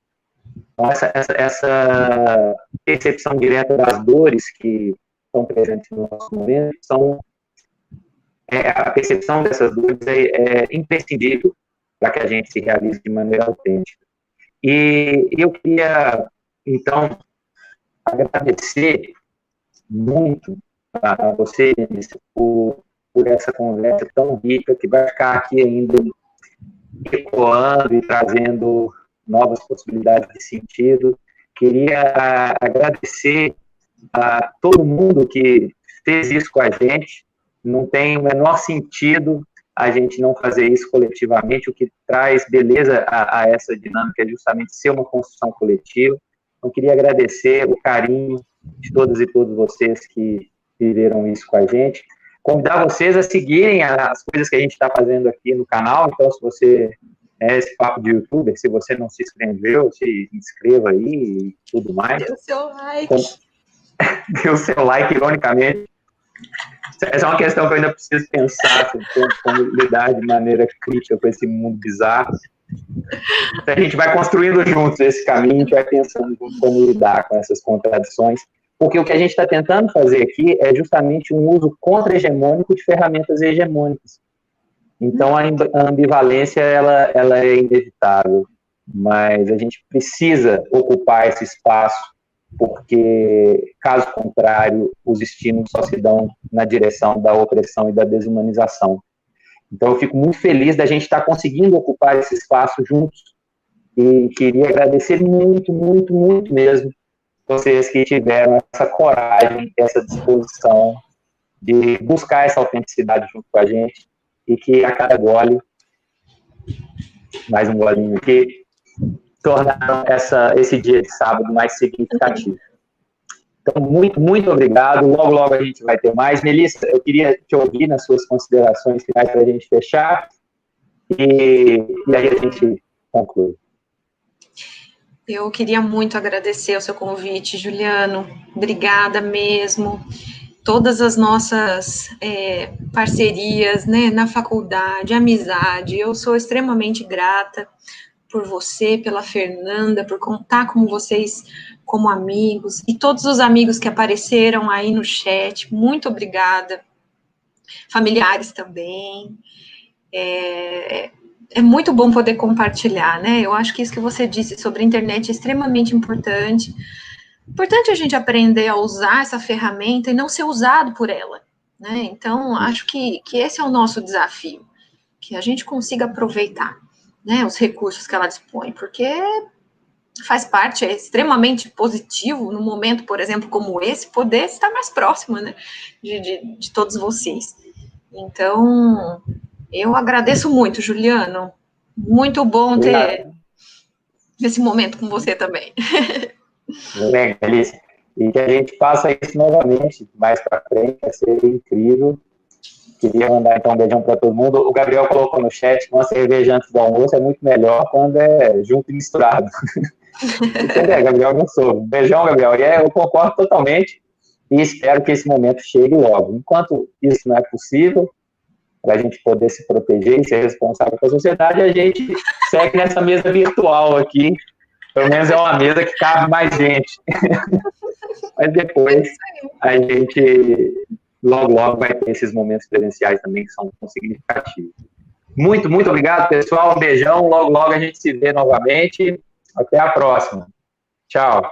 Então, essa, essa, essa percepção direta das dores que estão presentes no nosso momento são é, a percepção dessas dores é, é imprescindível para que a gente se realize de maneira autêntica. E eu queria, então, agradecer muito a você, por, por essa conversa tão rica, que vai ficar aqui ainda ecoando e trazendo novas possibilidades de sentido. Queria agradecer a todo mundo que fez isso com a gente. Não tem o menor sentido a gente não fazer isso coletivamente, o que traz beleza a, a essa dinâmica é justamente ser uma construção coletiva. Então, queria agradecer o carinho de todas e todos vocês que viveram isso com a gente. Convidar vocês a seguirem as coisas que a gente está fazendo aqui no canal. Então, se você é esse papo de youtuber, se você não se inscreveu, se inscreva aí e tudo mais. Dê o seu like. Dê o seu like, ironicamente. Essa é uma questão que eu ainda preciso pensar sobre como lidar de maneira crítica com esse mundo bizarro. A gente vai construindo juntos esse caminho, a gente vai pensando como lidar com essas contradições, porque o que a gente está tentando fazer aqui é justamente um uso contra-hegemônico de ferramentas hegemônicas. Então, a ambivalência ela, ela é inevitável, mas a gente precisa ocupar esse espaço porque, caso contrário, os estímulos só se dão na direção da opressão e da desumanização. Então, eu fico muito feliz da gente estar conseguindo ocupar esse espaço juntos e queria agradecer muito, muito, muito mesmo vocês que tiveram essa coragem, essa disposição de buscar essa autenticidade junto com a gente e que a cada gole, mais um golinho aqui, tornaram essa, esse dia de sábado mais significativo. Então, muito, muito obrigado. Logo, logo a gente vai ter mais. Melissa, eu queria te ouvir nas suas considerações finais para a gente fechar. E, e aí a gente conclui. Eu queria muito agradecer o seu convite, Juliano. Obrigada mesmo. Todas as nossas é, parcerias né, na faculdade, amizade, eu sou extremamente grata por você, pela Fernanda, por contar com vocês como amigos e todos os amigos que apareceram aí no chat. Muito obrigada. Familiares também. É, é muito bom poder compartilhar, né? Eu acho que isso que você disse sobre a internet é extremamente importante. Importante a gente aprender a usar essa ferramenta e não ser usado por ela, né? Então, acho que, que esse é o nosso desafio, que a gente consiga aproveitar né, os recursos que ela dispõe, porque faz parte, é extremamente positivo no momento, por exemplo, como esse, poder estar mais próximo, né, de, de, de todos vocês. Então, eu agradeço muito, Juliano. Muito bom ter esse momento com você também. Bem, E que a gente faça isso novamente mais para frente, vai ser incrível. Queria mandar então um beijão para todo mundo. O Gabriel colocou no chat que uma cerveja antes do almoço é muito melhor quando é junto e misturado. Entendeu, Gabriel? Não sou. Beijão, Gabriel. E é, eu concordo totalmente e espero que esse momento chegue logo. Enquanto isso não é possível, para a gente poder se proteger e ser responsável com a sociedade, a gente segue nessa mesa virtual aqui. Pelo menos é uma mesa que cabe mais gente. Mas depois a gente logo, logo vai ter esses momentos presenciais também que são significativos. Muito, muito obrigado, pessoal. Um beijão. Logo, logo a gente se vê novamente. Até a próxima. Tchau.